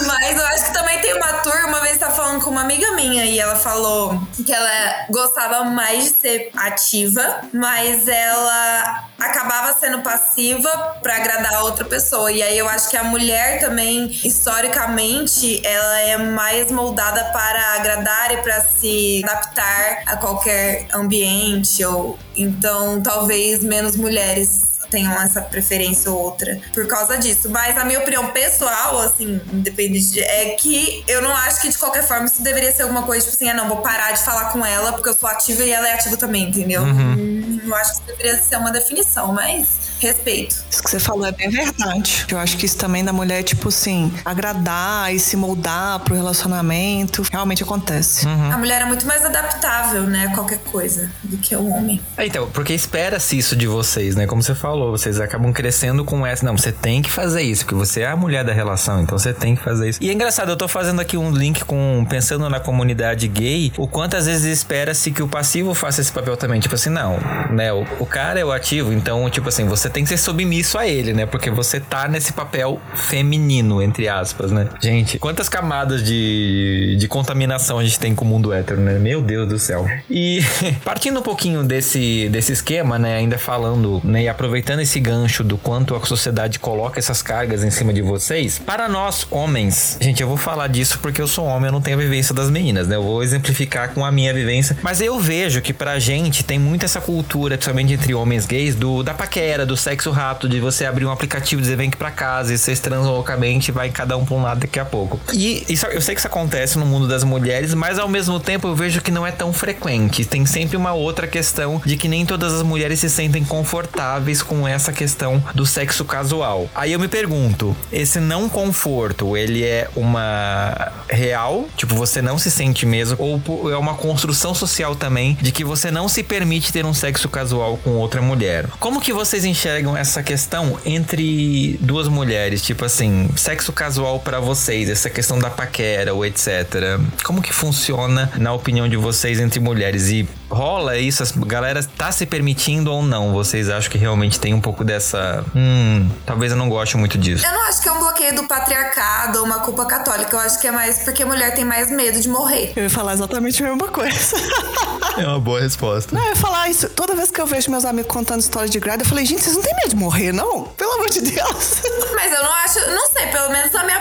Mas eu acho que também tem uma turma, uma vez tá falando com uma amiga minha e ela falou que ela gostava mais de ser ativa, mas ela acabava sendo passiva para agradar a outra pessoa. E aí eu acho que a mulher também, historicamente, ela é mais moldada para agradar e para se adaptar a qualquer ambiente ou então talvez menos mulheres tenham essa preferência ou outra por causa disso. Mas a minha opinião pessoal, assim, independente, é que eu não acho que de qualquer forma isso deveria ser alguma coisa, tipo assim, ah, não, vou parar de falar com ela porque eu sou ativa e ela é ativa também, entendeu? Uhum. Eu acho que isso deveria ser uma definição, mas respeito. Isso que você falou é bem verdade. Eu acho que isso também da mulher, tipo assim, agradar e se moldar pro relacionamento, realmente acontece. Uhum. A mulher é muito mais adaptável, né, a qualquer coisa, do que o homem. É, então, porque espera-se isso de vocês, né? Como você falou, vocês acabam crescendo com essa. Não, você tem que fazer isso, porque você é a mulher da relação, então você tem que fazer isso. E é engraçado, eu tô fazendo aqui um link com. pensando na comunidade gay, o quanto às vezes espera-se que o passivo faça esse papel também. Tipo assim, não, né? O, o cara é o ativo, então, tipo assim, você tem que ser submisso a ele, né? Porque você tá nesse papel feminino, entre aspas, né? Gente, quantas camadas de, de contaminação a gente tem com o mundo hétero, né? Meu Deus do céu. E <laughs> partindo um pouquinho desse, desse esquema, né? Ainda falando, né? E aproveitando esse gancho do quanto a sociedade coloca essas cargas em cima de vocês, para nós, homens, gente, eu vou falar disso porque eu sou homem, eu não tenho a vivência das meninas, né? Eu vou exemplificar com a minha vivência. Mas eu vejo que pra gente tem muito essa cultura, principalmente entre homens gays, do da paquera, do sexo rápido, de você abrir um aplicativo e dizer vem aqui pra casa e vocês transam loucamente e vai cada um pra um lado daqui a pouco. E isso, eu sei que isso acontece no mundo das mulheres, mas ao mesmo tempo eu vejo que não é tão frequente. Tem sempre uma outra questão de que nem todas as mulheres se sentem confortáveis com essa questão do sexo casual. Aí eu me pergunto, esse não conforto, ele é uma real, tipo você não se sente mesmo ou é uma construção social também de que você não se permite ter um sexo casual com outra mulher? Como que vocês enxergam essa questão entre duas mulheres, tipo assim, sexo casual para vocês, essa questão da paquera ou etc. Como que funciona na opinião de vocês entre mulheres e rola isso? A galera tá se permitindo ou não? Vocês acham que realmente tem um pouco dessa. Hum, talvez eu não goste muito disso. Eu não acho que é um bloqueio do patriarcado ou uma culpa católica. Eu acho que é mais porque a mulher tem mais medo de morrer. Eu ia falar exatamente a mesma coisa. <laughs> é uma boa resposta. Não, eu ia falar isso. Toda vez que eu vejo meus amigos contando história de grade, eu falei, gente, vocês não têm medo de morrer, não? Pelo amor de Deus. Mas eu não acho. Não sei, pelo menos na minha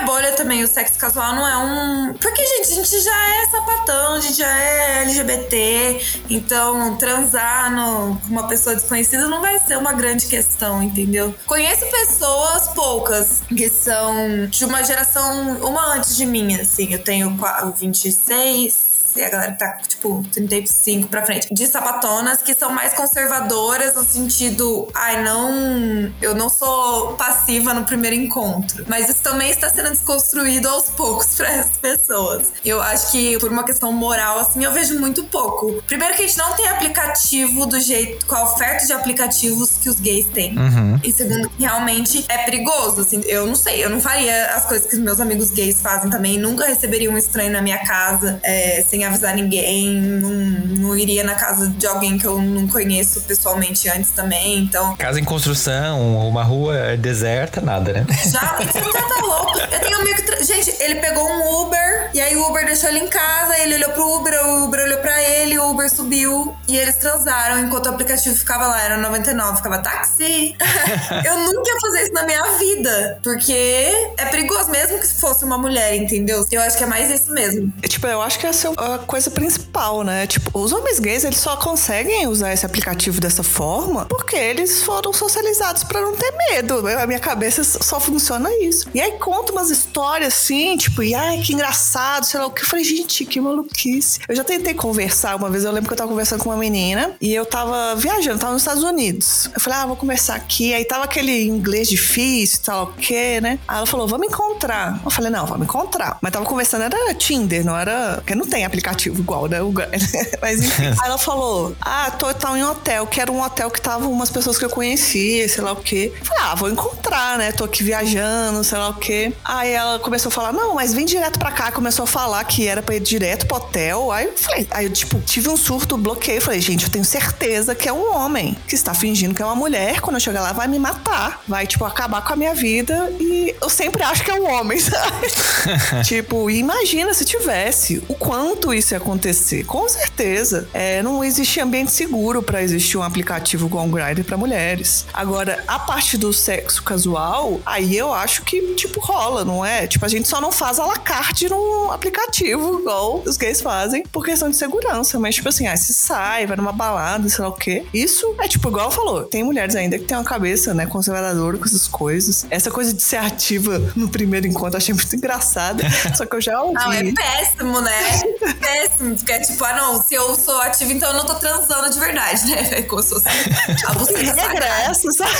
também, o sexo casual não é um. Porque, gente, a gente já é sapatão, a gente já é LGBT. Então, transar no, com uma pessoa desconhecida não vai ser uma grande questão, entendeu? Conheço pessoas, poucas, que são de uma geração, uma antes de mim, assim. Eu tenho 26 e a galera tá, tipo, 35 pra frente, de sapatonas que são mais conservadoras no sentido, ai, não, eu não sou passiva no primeiro encontro. Mas isso também está sendo desconstruído aos poucos <laughs> para essas pessoas. Eu acho que por uma questão moral, assim, eu vejo muito pouco. Primeiro que a gente não tem aplicativo do jeito, com a oferta de aplicativos que os gays têm. Uhum. E segundo, realmente é perigoso, assim, eu não sei, eu não faria as coisas que os meus amigos gays fazem também, nunca receberia um estranho na minha casa, é, sem avisar ninguém, não, não iria na casa de alguém que eu não conheço pessoalmente antes também, então... Casa em construção, uma rua deserta, nada, né? Já, você não tá, tá louco. Eu tenho um amigo que... Tra... Gente, ele pegou um Uber, e aí o Uber deixou ele em casa, ele olhou pro Uber, o Uber olhou pra ele, o Uber subiu, e eles transaram enquanto o aplicativo ficava lá, era 99, ficava táxi. <laughs> eu nunca ia fazer isso na minha vida, porque é perigoso, mesmo que fosse uma mulher, entendeu? Eu acho que é mais isso mesmo. Tipo, eu acho que essa é a coisa principal, né? Tipo, os homens gays, eles só conseguem usar esse aplicativo dessa forma porque eles foram socializados para não ter medo. A minha cabeça só funciona isso. E aí conta umas histórias assim, tipo, e ai, que engraçado, sei lá o que. Eu falei, gente, que maluquice. Eu já tentei conversar uma vez, eu lembro que eu tava conversando com uma menina e eu tava viajando, tava nos Estados Unidos. Eu falei, ah, vou conversar aqui. Aí tava aquele inglês difícil, tal, o quê, né? Aí ela falou, vamos encontrar. Eu falei, não, vamos encontrar. Mas tava conversando, era Tinder, não era. Porque não tem aplicativo igual, né? <laughs> Mas enfim. Aí ela falou: Ah, tô, tô em um hotel, que era um hotel que tava umas pessoas que eu conhecia, sei lá o quê. Eu falei, ah, vou encontrar, né? Tô aqui viajando, sei lá o quê. Aí ela começou a falar: Não, mas vem direto pra cá. Começou a falar que era pra ir direto pro hotel. Aí eu falei, aí eu, tipo, tive um surto, bloqueei. Falei, gente, eu tenho certeza que é um homem que está fingindo que é uma mulher. Quando eu chegar lá, vai me matar. Vai, tipo, acabar com a minha vida. E eu sempre acho que é um homem, sabe? <laughs> tipo, imagina se tivesse o quanto isso ia acontecer. Com certeza. É, não existe ambiente seguro para existir um aplicativo igual um Grindr para mulheres. Agora, a parte do sexo casual, aí eu acho que, tipo, rola, não é? Tipo, a gente só não faz a la carte num aplicativo igual os gays fazem por questão de segurança. Mas, tipo assim, ah, se sai, vai numa balada, sei lá o quê. Isso é, tipo, igual falou, tem mulheres ainda que tem uma cabeça, né, conservadora com essas coisas. Essa coisa de ser ativa no primeiro encontro, eu achei muito <laughs> engraçada. só que eu já ouvi. Não, é péssimo, né? <laughs> péssimo, porque é tipo, ah, não, se eu sou ativa, então eu não tô transando de verdade, né? É como se fosse <laughs> regressa, sabe?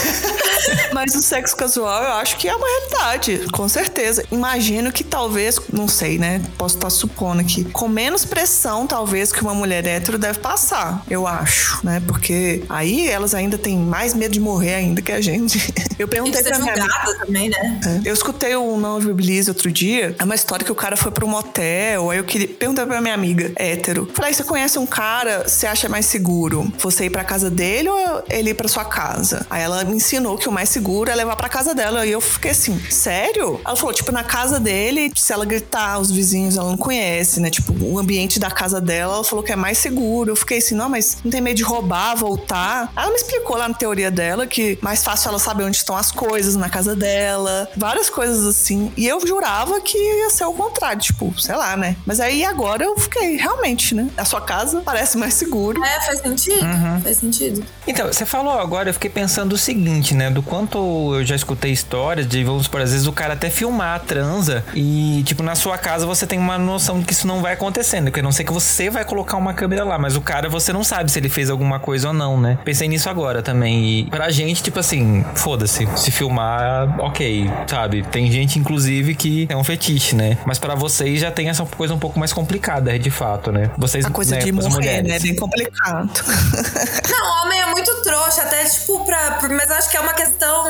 <laughs> Mas o sexo casual eu acho que é uma realidade, com certeza. Imagino que talvez, não sei, né? Posso estar supondo aqui, com menos pressão, talvez, que uma mulher hétero deve passar, eu acho, né? Porque aí elas ainda têm mais medo de morrer ainda que a gente. <laughs> Eu perguntei pra minha amiga. também, né? É. Eu escutei um Não Bliss outro dia. É uma história que o cara foi pra um motel. Aí eu queria perguntar pra minha amiga hétero. Falei, você conhece um cara, você acha mais seguro você ir pra casa dele ou ele ir pra sua casa? Aí ela me ensinou que o mais seguro é levar pra casa dela. E eu fiquei assim, sério? Ela falou, tipo, na casa dele, se ela gritar, os vizinhos ela não conhece, né? Tipo, o ambiente da casa dela, ela falou que é mais seguro. Eu fiquei assim, não, mas não tem medo de roubar, voltar. Ela me explicou lá na teoria dela que mais fácil ela saber onde estão as coisas na casa dela, várias coisas assim. E eu jurava que ia ser o contrário, tipo, sei lá, né? Mas aí agora eu fiquei, realmente, né? A sua casa parece mais seguro. É, faz sentido. Uhum. Faz sentido. Então, você falou agora, eu fiquei pensando o seguinte, né? Do quanto eu já escutei histórias de, vamos por às vezes o cara até filmar a transa e, tipo, na sua casa você tem uma noção de que isso não vai acontecendo. Porque a não ser que você vai colocar uma câmera lá, mas o cara você não sabe se ele fez alguma coisa ou não, né? Pensei nisso agora também. E pra gente, tipo assim, foda-se. Se filmar, ok, sabe? Tem gente, inclusive, que é um fetiche, né? Mas para vocês já tem essa coisa um pouco mais complicada, de fato, né? Vocês, A coisa né, de as morrer, mulheres. né? É bem complicado. <laughs> Não, homem é muito trouxa, até tipo, pra. pra- Mas eu acho que é uma questão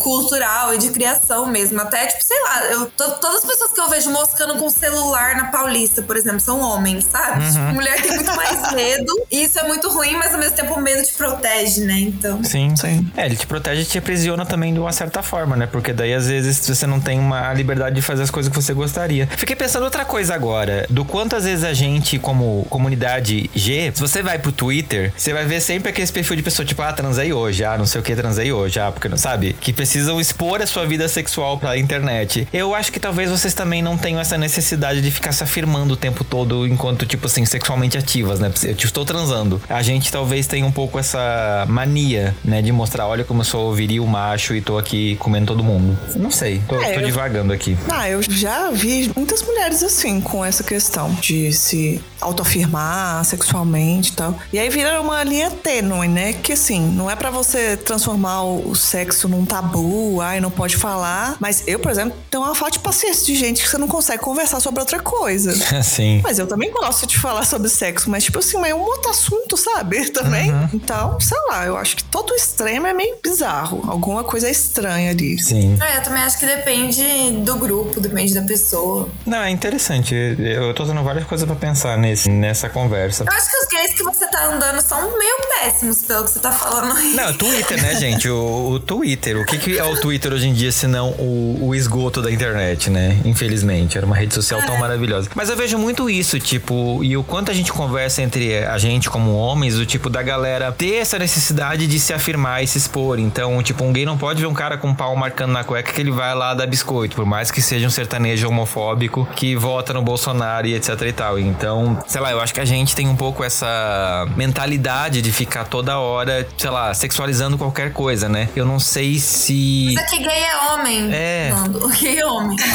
cultural e de criação mesmo. Até, tipo, sei lá, eu, to- todas as pessoas que eu vejo moscando com celular na Paulista, por exemplo, são homens, sabe? Uhum. Tipo, mulher tem muito mais <laughs> medo. E isso é muito ruim, mas ao mesmo tempo o medo te protege, né? Então. Sim. Sim. É, ele te protege e te aprisiona também de uma certa forma, né? Porque daí às vezes você não tem uma liberdade de fazer as coisas que você gostaria. Fiquei pensando outra coisa agora. Do quanto às vezes a gente, como comunidade G, se você vai pro Twitter, você vai ver sempre aquele perfil de pessoa tipo, ah, transei hoje, ah, não sei o que, transei hoje, ah, porque não sabe? Que precisam expor a sua vida sexual pra internet. Eu acho que talvez vocês também não tenham essa necessidade de ficar se afirmando o tempo todo enquanto, tipo assim, sexualmente ativas, né? Eu estou transando. A gente talvez tenha um pouco essa mania, né? De mostrar, olha como eu sou viril, macho e tô aqui comendo todo mundo. Não sei, tô, É, tô eu- divagando aqui. Ah, eu já vi muitas mulheres assim, com essa questão de se autoafirmar sexualmente e tal. E aí vira uma linha tênue, né? Que assim, não é pra você transformar o sexo num tabu, ai, não pode falar. Mas eu, por exemplo, tenho uma falta de paciência de gente que você não consegue conversar sobre outra coisa. <laughs> Sim. Mas eu também gosto de falar sobre sexo, mas tipo assim, mas é um outro assunto, sabe? <laughs> Também. Então, sei lá, eu acho que todo extremo é meio bizarro. Alguma coisa estranha ali. Sim. É, eu também acho que depende do grupo, depende da pessoa. Não, é interessante. Eu tô tendo várias coisas pra pensar nesse, nessa conversa. Eu acho que os gays que você tá andando são meio péssimos, pelo que você tá falando aí. Não, Twitter, né, gente? O, o Twitter. O que, que é o Twitter hoje em dia, se não o, o esgoto da internet, né? Infelizmente. Era uma rede social tão maravilhosa. Mas eu vejo muito isso, tipo, e o quanto a gente conversa entre a gente como homens, o tipo da galera ter essa necessidade de se afirmar e se expor. Então, tipo, um gay não pode ver um cara com um pau marcando na cueca que ele vai lá dar biscoito, por mais que seja um sertanejo homofóbico que vota no Bolsonaro e etc e tal. Então, sei lá, eu acho que a gente tem um pouco essa mentalidade de ficar toda hora, sei lá, sexualizando qualquer coisa, né? Eu não sei se. Mas é que gay é homem. É. O <laughs> gay é homem. <laughs>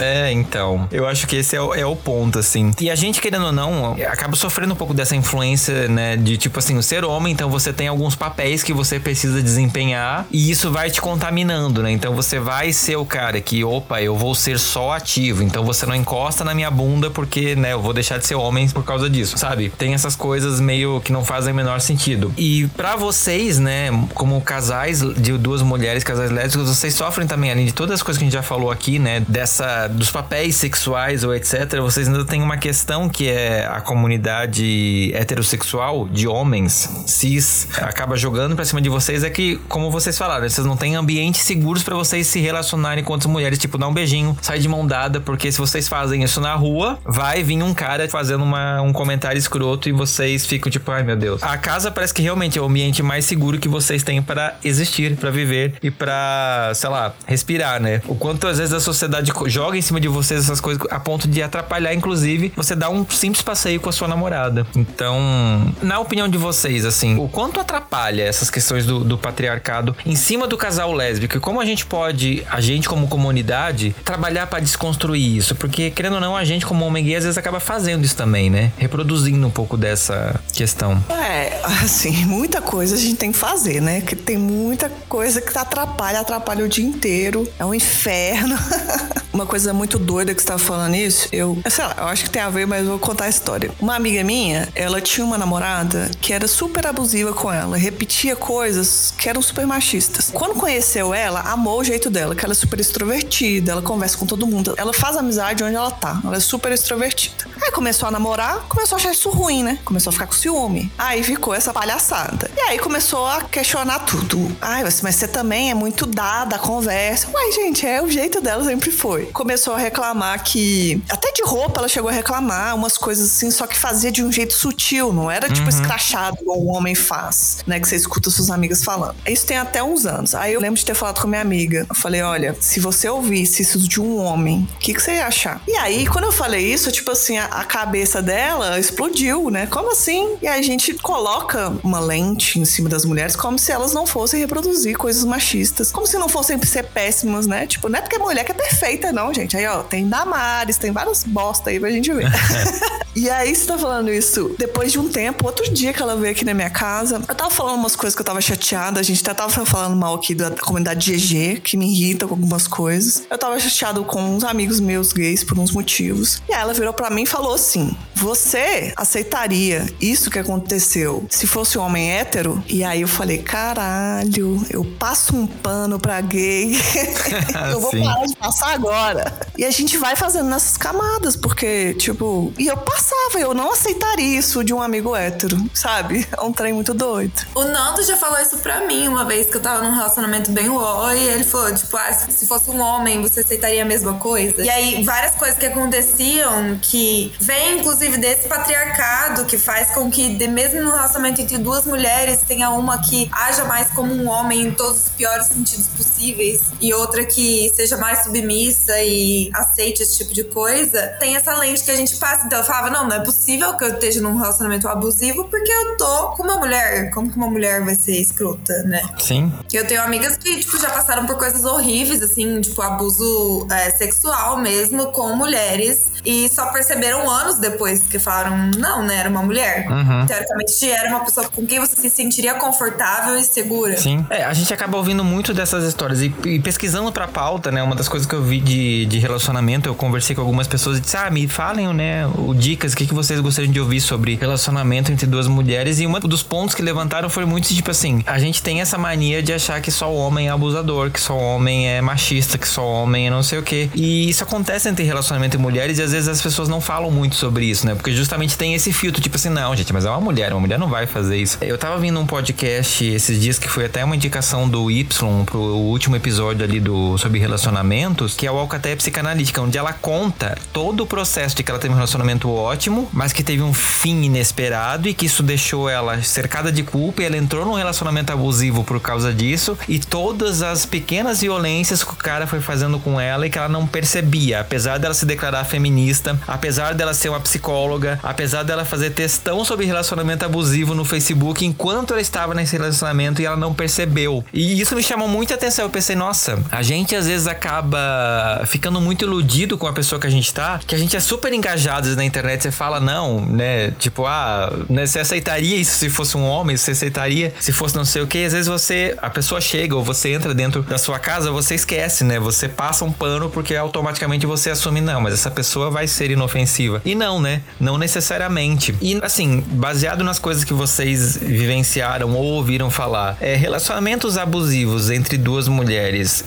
É, então. Eu acho que esse é o, é o ponto, assim. E a gente, querendo ou não, acaba sofrendo um pouco dessa influência, né? De tipo assim, o ser homem, então você tem alguns papéis que você precisa desempenhar e isso vai te contaminando, né? Então você vai ser o cara que, opa, eu vou ser só ativo. Então você não encosta na minha bunda porque, né, eu vou deixar de ser homem por causa disso, sabe? Tem essas coisas meio que não fazem o menor sentido. E pra vocês, né, como casais de duas mulheres, casais lésbicos, vocês sofrem também, além de todas as coisas que a gente já falou aqui, né, dessa dos papéis sexuais ou etc, vocês ainda tem uma questão que é a comunidade heterossexual de homens cis acaba jogando pra cima de vocês é que, como vocês falaram, vocês não têm ambientes seguros pra vocês se relacionarem com outras mulheres, tipo, dar um beijinho, sair de mão dada, porque se vocês fazem isso na rua, vai vir um cara fazendo uma, um comentário escroto e vocês ficam tipo, ai meu Deus. A casa parece que realmente é o ambiente mais seguro que vocês têm pra existir, pra viver e pra, sei lá, respirar, né? O quanto às vezes a sociedade joga em cima de vocês essas coisas a ponto de atrapalhar, inclusive, você dar um simples passeio com a sua namorada. Então, na opinião de vocês, assim, o quanto atrapalha essas questões do, do patriarcado em cima do casal lésbico e como a gente pode, a gente como comunidade, trabalhar pra desconstruir isso? Porque, querendo ou não, a gente como homem gay às vezes acaba fazendo isso também, né? Reproduzindo um pouco dessa questão. É, assim, <laughs> muita coisa a gente tem que fazer, né? Que tem muita coisa que atrapalha, atrapalha o dia inteiro. É um inferno. <laughs> Uma coisa muito doida que você tava falando isso, eu, sei lá, eu acho que tem a ver, mas vou contar a história. Uma amiga minha, ela tinha uma namorada que era super abusiva com ela, repetia coisas que eram super machistas. Quando conheceu ela, amou o jeito dela, que ela é super extrovertida, ela conversa com todo mundo, ela faz amizade onde ela tá, ela é super extrovertida. Aí começou a namorar, começou a achar isso ruim, né? Começou a ficar com ciúme. Aí ficou essa palhaçada. E aí começou a questionar tudo. Ai, mas você também é muito dada a conversa. Uai, gente, é o jeito dela, sempre foi. começou a reclamar que. Até de roupa ela chegou a reclamar, umas coisas assim, só que fazia de um jeito sutil, não era tipo uhum. escrachado como o homem faz, né? Que você escuta suas amigas falando. Isso tem até uns anos. Aí eu lembro de ter falado com minha amiga. Eu falei: olha, se você ouvisse isso de um homem, o que, que você ia achar? E aí, quando eu falei isso, tipo assim, a, a cabeça dela explodiu, né? Como assim? E aí a gente coloca uma lente em cima das mulheres como se elas não fossem reproduzir coisas machistas. Como se não fossem ser péssimas, né? Tipo, não é porque a mulher que é perfeita, não, gente. Aí, ó, tem Damares, tem várias bosta aí pra gente ver. <laughs> e aí, você tá falando isso depois de um tempo, outro dia que ela veio aqui na minha casa, eu tava falando umas coisas que eu tava chateada, a gente até tava falando mal aqui da comunidade GG, que me irrita com algumas coisas. Eu tava chateado com uns amigos meus gays por uns motivos. E aí ela virou para mim e falou assim: Você aceitaria isso que aconteceu se fosse um homem hétero? E aí eu falei: Caralho, eu passo um pano pra gay. <laughs> eu vou <laughs> parar de passar agora. E a gente vai fazendo nessas camadas, porque, tipo, e eu passava, eu não aceitaria isso de um amigo hétero, sabe? É um trem muito doido. O Nando já falou isso pra mim uma vez que eu tava num relacionamento bem uó e ele falou, tipo, ah, se fosse um homem, você aceitaria a mesma coisa? E aí, várias coisas que aconteciam que vem, inclusive, desse patriarcado que faz com que, de, mesmo no relacionamento entre duas mulheres, tenha uma que haja mais como um homem em todos os piores sentidos possíveis e outra que seja mais submissa e aceite esse tipo de coisa, tem essa lente que a gente passa. Então eu falava, não, não é possível que eu esteja num relacionamento abusivo porque eu tô com uma mulher. Como que uma mulher vai ser escrota, né? Sim. Eu tenho amigas que, tipo, já passaram por coisas horríveis, assim, tipo, abuso é, sexual mesmo com mulheres e só perceberam anos depois que falaram, não, né, era uma mulher. Uhum. Teoricamente, era uma pessoa com quem você se sentiria confortável e segura. Sim. É, a gente acaba ouvindo muito dessas histórias e, e pesquisando pra pauta, né, uma das coisas que eu vi de, de relacionamento, eu conversei com algumas pessoas e disse, ah, me falem, né, o dicas, o que, que vocês gostariam de ouvir sobre relacionamento entre duas mulheres e um dos pontos que levantaram foi muito tipo assim, a gente tem essa mania de achar que só o homem é abusador, que só o homem é machista, que só o homem é não sei o que. E isso acontece entre relacionamento e mulheres e às vezes as pessoas não falam muito sobre isso, né? Porque justamente tem esse filtro, tipo assim, não, gente, mas é uma mulher, uma mulher não vai fazer isso. Eu tava vindo um podcast esses dias que foi até uma indicação do Y pro último episódio ali do sobre relacionamentos, que é o Alcateia Psicanalítica, onde ela conta todo o processo de que ela teve um relacionamento ótimo, mas que teve um fim inesperado e que isso deixou ela cercada de culpa e ela entrou num relacionamento abusivo por causa disso e todas as pequenas violências que o cara foi fazendo com ela e que ela não percebia, apesar dela se declarar feminista, apesar dela ser uma psicóloga, apesar dela fazer textão sobre relacionamento abusivo no Facebook enquanto ela estava nesse relacionamento e ela não percebeu. E isso me chamou muita atenção. Eu pensei, nossa, a gente às vezes acaba ficando muito iludido com a pessoa que a gente tá, que a gente é super engajado na internet, você fala não, né? Tipo, ah, né, você aceitaria isso se fosse um homem, você aceitaria se fosse não sei o que. Às vezes você, a pessoa chega ou você entra dentro da sua casa, você esquece, né? Você passa um pano porque automaticamente você assume, não, mas essa pessoa vai ser inofensiva. E não, né? Não necessariamente. E assim, baseado nas coisas que vocês vivenciaram ou ouviram falar, é, relacionamentos abusivos entre duas mulheres,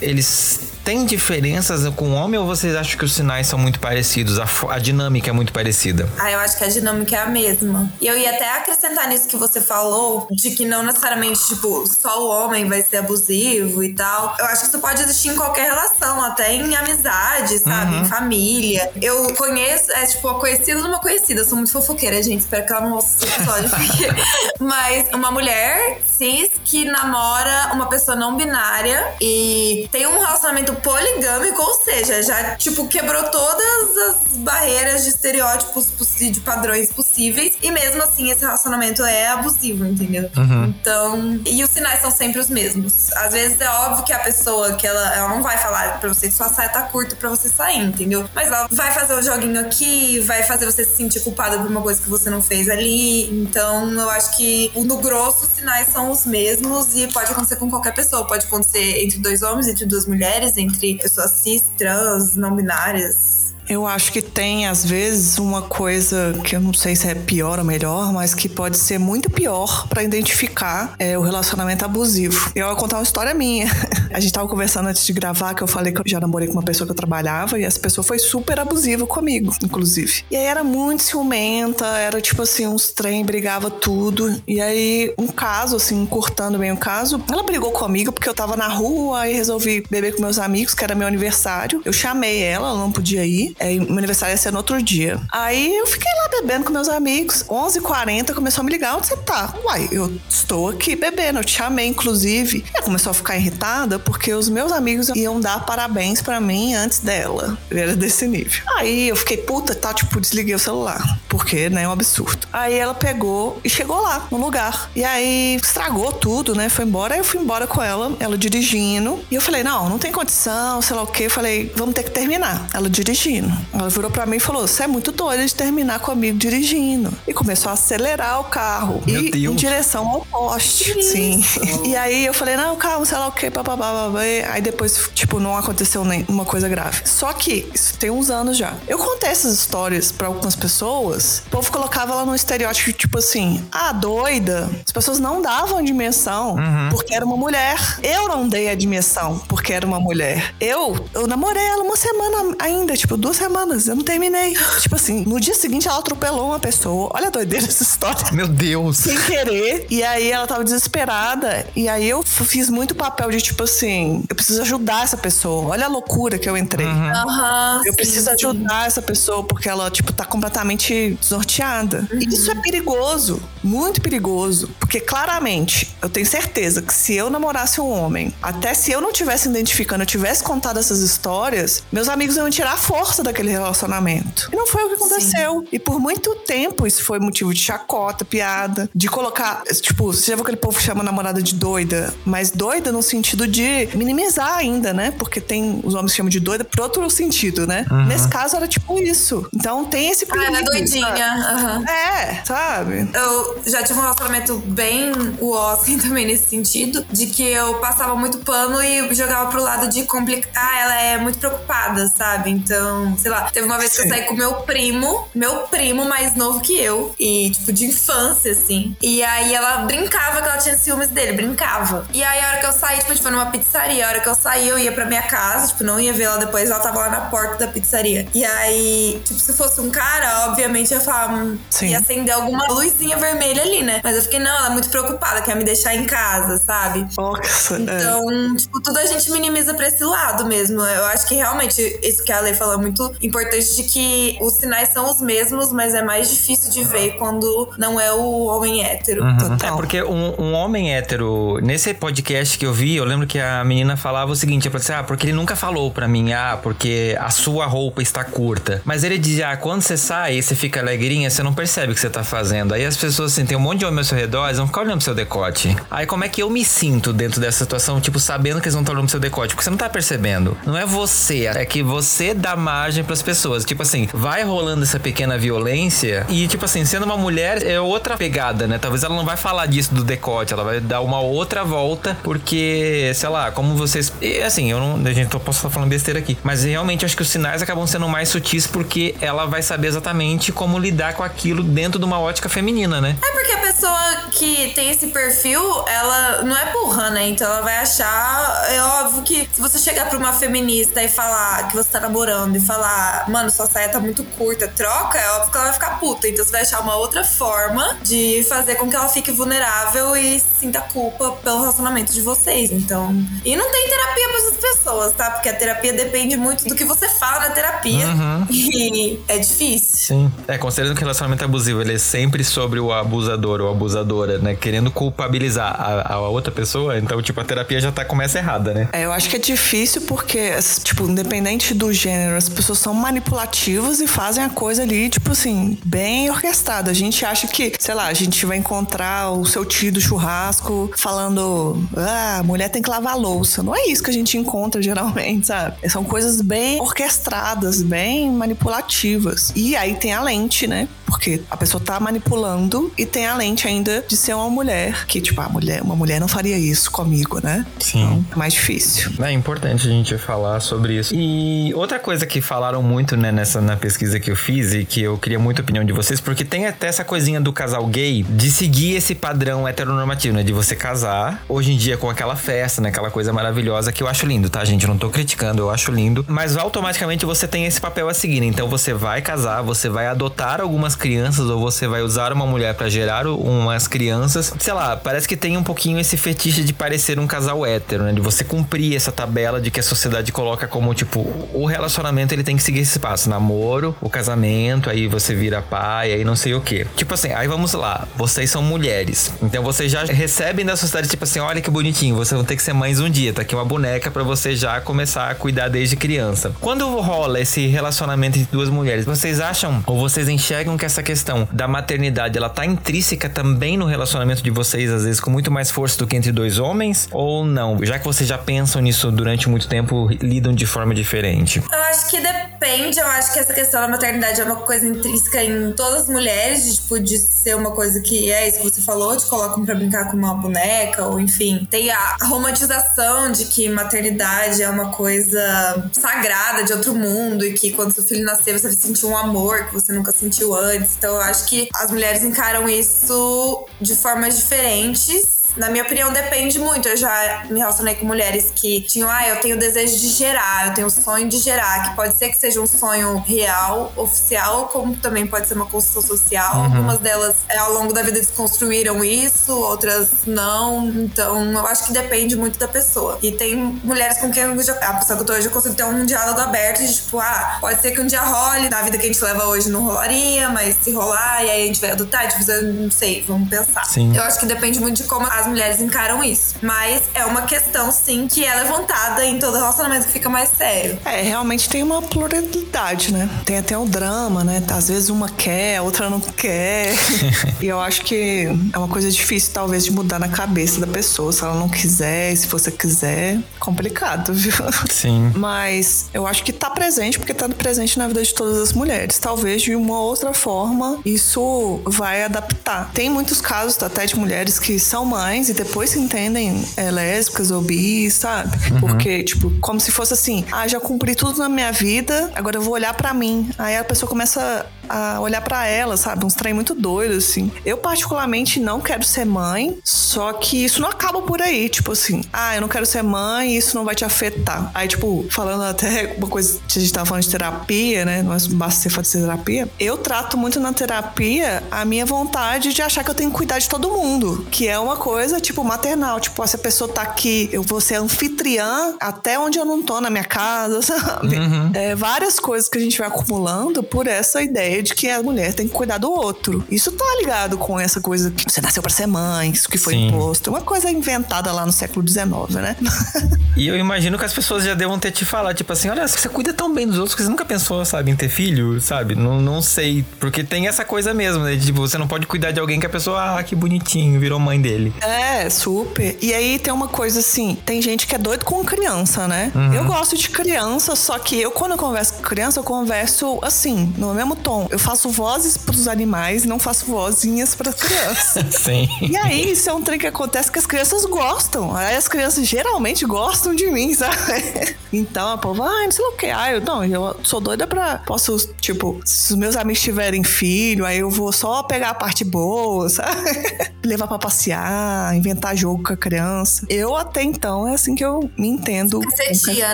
eles têm diferenças com o homem ou vocês acham que os sinais são muito parecidos? A, a dinâmica é muito parecida? Ah, eu acho que a dinâmica é a mesma. E eu ia até acrescentar nisso que você falou, de que não necessariamente, tipo, só o homem vai ser abusivo e tal. Eu acho que isso pode existir em qualquer relação, até em amizade, sabe? Uhum. Em família. Eu conheço, é tipo, a conhecida de uma conhecida. Eu sou muito fofoqueira, gente. Espero que ela não ouça esse episódio. Porque... <laughs> Mas uma mulher cis que namora uma pessoa não binária e tem um relacionamento poligâmico, ou seja, já, tipo, quebrou todas as barreiras de estereótipos de padrões possíveis. E mesmo assim, esse relacionamento é abusivo, entendeu? Uhum. Então. E os sinais são sempre os mesmos. Às vezes é óbvio que a pessoa que ela, ela não vai falar pra você que sua saia tá curta pra você sair, entendeu? Mas ela vai fazer o joguinho aqui, vai fazer você se sentir culpada por uma coisa que você não fez ali. Então, eu acho que no grosso, os sinais são os mesmos e pode acontecer com qualquer pessoa. Pode acontecer entre dois homens, entre duas mulheres, entre pessoas cis, trans, não binárias Eu acho que tem, às vezes, uma coisa que eu não sei se é pior ou melhor, mas que pode ser muito pior para identificar é, o relacionamento abusivo. Eu vou contar uma história minha. <laughs> A gente tava conversando antes de gravar que eu falei que eu já namorei com uma pessoa que eu trabalhava e essa pessoa foi super abusiva comigo, inclusive. E aí era muito ciumenta, era tipo assim, uns trem, brigava tudo. E aí, um caso, assim, cortando bem o caso, ela brigou comigo porque eu tava na rua e resolvi beber com meus amigos, que era meu aniversário. Eu chamei ela, ela não podia ir. Aí, meu aniversário ia ser no outro dia. Aí eu fiquei lá bebendo com meus amigos. 11h40 começou a me ligar: onde você tá? Uai, eu estou aqui bebendo. Eu te chamei, inclusive. Ela começou a ficar irritada porque os meus amigos iam dar parabéns para mim antes dela. Era desse nível. Aí eu fiquei puta, tá? Tipo, desliguei o celular. Porque, né? É um absurdo. Aí ela pegou e chegou lá, no lugar. E aí estragou tudo, né? Foi embora. Aí eu fui embora com ela, ela dirigindo. E eu falei: não, não tem condição, sei lá o quê. Eu falei: vamos ter que terminar. Ela dirigindo. Ela virou para mim e falou: você é muito doida de terminar comigo dirigindo. E começou a acelerar o carro. Meu e Deus. em direção ao poste. Sim. E aí eu falei: não, calma, sei lá o quê, papapá. Aí depois, tipo, não aconteceu nenhuma coisa grave. Só que isso tem uns anos já. Eu contei essas histórias para algumas pessoas, o povo colocava ela no estereótipo, tipo assim, ah, doida. As pessoas não davam admissão porque era uma mulher. Eu não dei admissão porque era uma mulher. Eu, eu namorei ela uma semana ainda, tipo, duas semanas. Eu não terminei. tipo assim, no dia seguinte ela atropelou uma pessoa. Olha a doideira essa história Meu Deus. sem querer. E aí ela tava desesperada. E aí eu fiz muito papel de tipo assim: eu preciso ajudar essa pessoa. Olha a loucura que eu entrei. Aham. Eu sim, preciso sim. ajudar essa pessoa porque ela, tipo, tá completamente desnorteada. E isso é perigoso, muito perigoso. Porque claramente, eu tenho certeza que se eu namorasse um homem, até se eu não tivesse identificando, eu tivesse contado essas histórias, meus amigos iam tirar a força daquele relacionamento. E não foi o que aconteceu. E por muito tempo isso foi motivo de chacota, piada, de colocar, tipo, você já viu aquele povo que chama a namorada de doida, mas doida no sentido de minimizar ainda, né? Porque tem os homens que chamam de doida por outro sentido, né? Nesse caso era tipo isso. Então tem esse Ah, ela é doidinha. sabe? aham. É, sabe? Eu já tive um relacionamento bem uó, <laughs> assim, também nesse sentido, de que eu passava muito pano e jogava pro lado de complicar. Ah, ela é muito preocupada, sabe? Então, sei lá, teve uma vez que eu saí com meu primo, meu primo mais novo que eu, e tipo, de infância, assim. E aí ela brincava que ela tinha ciúmes dele, brincava. E aí a hora que eu saí, tipo, a gente foi numa pizzaria, a hora que eu saí, eu ia pra minha casa, tipo, não ia ver ela depois, ela tava lá na porta da pizzaria. E aí, tipo, se fosse um cara, obviamente eu ia falar, hum, Sim. ia acender alguma luzinha vermelha ali, né? Mas eu fiquei, não, ela é muito preocupada, quer me deixar em casa, sabe? Nossa, é. Então, tipo, tudo a gente minimiza pra esse lado mesmo. Eu acho que realmente isso que a Lei falou é muito importante de que os sinais são os mesmos, mas é mais difícil de ver quando não é o homem hétero. É Total. porque um, um homem hétero, nesse podcast que eu vi, eu lembro que a menina falava o seguinte: eu falei assim, ah, porque ele nunca falou pra mim, ah, porque a sua roupa está curta. Mas ele dizia, ah, quando você sai e você fica alegrinha, você não percebe o que você tá fazendo. Aí as pessoas, assim, tem um monte de homem ao seu redor, eles vão ficar olhando pro seu decote. Aí como é que eu me sinto dentro dessa situação, tipo, sabendo que eles vão estar olhando pro seu decote? Porque você não tá percebendo. Não é você, é que você dá margem pras pessoas. Tipo assim, vai rolando essa pequena violência e, tipo assim, sendo uma mulher, é outra pegada, né? Talvez ela não vai falar disso do decote, ela vai dar uma outra volta, porque, sei lá, como vocês. e, assim, eu não. A gente posso estar falando besteira aqui. Mas realmente acho que os sinais acabam sendo mais sutis porque ela vai saber exatamente como lidar com aquilo dentro de uma ótica feminina, né? É porque a pessoa que tem esse perfil, ela não é burra, né? Então ela vai achar. É óbvio que se você chegar pra uma feminista e falar que você tá namorando e falar, mano, sua saia tá muito curta, troca, é óbvio que ela vai ficar puta. Então você vai achar uma outra forma de fazer com que ela fique vulnerável e sinta culpa pelo relacionamento de vocês. Então. E não tem terapia pra essas pessoas, tá? Porque a terapia depende muito do que você fala na terapia. <laughs> E é difícil. Sim. É, considerando que o relacionamento abusivo ele é sempre sobre o abusador ou abusadora, né? Querendo culpabilizar a, a outra pessoa, então, tipo, a terapia já tá, começa errada, né? É, eu acho que é difícil porque, tipo, independente do gênero, as pessoas são manipulativas e fazem a coisa ali, tipo assim, bem orquestrada. A gente acha que, sei lá, a gente vai encontrar o seu tio do churrasco falando, ah, mulher tem que lavar louça. Não é isso que a gente encontra geralmente, sabe? São coisas bem orquestradas, bem manipulativas. E aí tem a lente, né? Porque a pessoa tá manipulando e tem a lente ainda de ser uma mulher, que, tipo, a mulher, uma mulher não faria isso comigo, né? Sim. Então, é mais difícil. É importante a gente falar sobre isso. E outra coisa que falaram muito, né, nessa na pesquisa que eu fiz e que eu queria muito a opinião de vocês, porque tem até essa coisinha do casal gay de seguir esse padrão heteronormativo, né? De você casar, hoje em dia com aquela festa, né? Aquela coisa maravilhosa que eu acho lindo, tá, gente? Eu não tô criticando, eu acho lindo. Mas automaticamente você tem esse papel a seguir. Né? Então você vai casar, você vai adotar algumas crianças ou você vai usar uma mulher para gerar umas crianças. Sei lá, parece que tem um pouquinho esse fetiche de parecer um casal hétero, né? De você cumprir essa tabela de que a sociedade coloca como, tipo, o relacionamento ele tem que seguir esse espaço. Namoro, o casamento, aí você vira pai, aí não sei o que. Tipo assim, aí vamos lá. Vocês são mulheres. Então vocês já recebem da sociedade, tipo assim, olha que bonitinho, vocês vão ter que ser mães um dia. Tá aqui uma boneca para você já começar a cuidar desde criança. Quando rola esse relacionamento entre duas mulheres, vocês acham ou vocês enxergam que essa questão da maternidade ela tá intrínseca também no relacionamento de vocês, às vezes com muito mais força do que entre dois homens? Ou não? Já que vocês já pensam nisso durante muito tempo, lidam de forma diferente? Eu acho que depende. Eu acho que essa questão da maternidade é uma coisa intrínseca em todas as mulheres, de, tipo, de ser uma coisa que é isso que você falou, te colocam pra brincar com uma boneca, ou enfim. Tem a romantização de que maternidade é uma coisa sagrada de outro mundo e que quando seu filho nascer você vai sentir um amor que você nunca sentiu antes. Então eu acho que as mulheres encaram isso de formas diferentes na minha opinião, depende muito. Eu já me relacionei com mulheres que tinham, ah, eu tenho desejo de gerar, eu tenho o sonho de gerar, que pode ser que seja um sonho real, oficial, como também pode ser uma construção social. Uhum. Algumas delas, é, ao longo da vida, desconstruíram isso, outras não. Então, eu acho que depende muito da pessoa. E tem mulheres com quem eu já, a pessoa que eu tô hoje, eu consigo ter um diálogo aberto de tipo, ah, pode ser que um dia role, na vida que a gente leva hoje não rolaria, mas se rolar, e aí a gente vai adotar, tipo, eu não sei, vamos pensar. Sim. Eu acho que depende muito de como a as mulheres encaram isso. Mas é uma questão, sim, que é levantada em todo relacionamento que fica mais sério. É, realmente tem uma pluralidade, né? Tem até o drama, né? Às vezes uma quer, a outra não quer. <laughs> e eu acho que é uma coisa difícil, talvez, de mudar na cabeça da pessoa. Se ela não quiser, se você quiser, complicado, <laughs> viu? Sim. Mas eu acho que tá presente, porque tá presente na vida de todas as mulheres. Talvez de uma outra forma isso vai adaptar. Tem muitos casos até de mulheres que são mães e depois se entendem é, lésbicas ou bis, sabe? Uhum. Porque, tipo, como se fosse assim: ah, já cumpri tudo na minha vida, agora eu vou olhar para mim. Aí a pessoa começa a olhar para ela, sabe? Uns trem muito doido, assim. Eu, particularmente, não quero ser mãe, só que isso não acaba por aí. Tipo assim, ah, eu não quero ser mãe e isso não vai te afetar. Aí, tipo, falando até uma coisa que a gente tava falando de terapia, né? Não basta ser fazer terapia. Eu trato muito na terapia a minha vontade de achar que eu tenho que cuidar de todo mundo, que é uma coisa, tipo, maternal. Tipo, se a pessoa tá aqui, eu vou ser anfitriã até onde eu não tô na minha casa, <laughs> sabe? Uhum. É, várias coisas que a gente vai acumulando por essa ideia de que a mulher tem que cuidar do outro. Isso tá ligado com essa coisa que você nasceu para ser mãe, isso que foi Sim. imposto. É uma coisa inventada lá no século XIX, né? <laughs> e eu imagino que as pessoas já devam ter te falado, tipo assim, olha, você cuida tão bem dos outros que você nunca pensou, sabe, em ter filho, sabe? Não, não sei. Porque tem essa coisa mesmo, né? Tipo, você não pode cuidar de alguém que a pessoa, ah, que bonitinho, virou mãe dele. É, super. E aí tem uma coisa assim, tem gente que é doido com criança, né? Uhum. Eu gosto de criança, só que eu, quando eu converso com criança, eu converso assim, no mesmo tom eu faço vozes para os animais, não faço vozinhas para crianças. <laughs> Sim. E aí, isso é um trem que acontece que as crianças gostam. Aí as crianças geralmente gostam de mim, sabe? <laughs> Então a povo, ah, não sei o que. Ah, eu não, eu sou doida pra. Posso, tipo, se os meus amigos tiverem filho, aí eu vou só pegar a parte boa, sabe? <laughs> Levar pra passear, inventar jogo com a criança. Eu até então é assim que eu me entendo. Ser tia,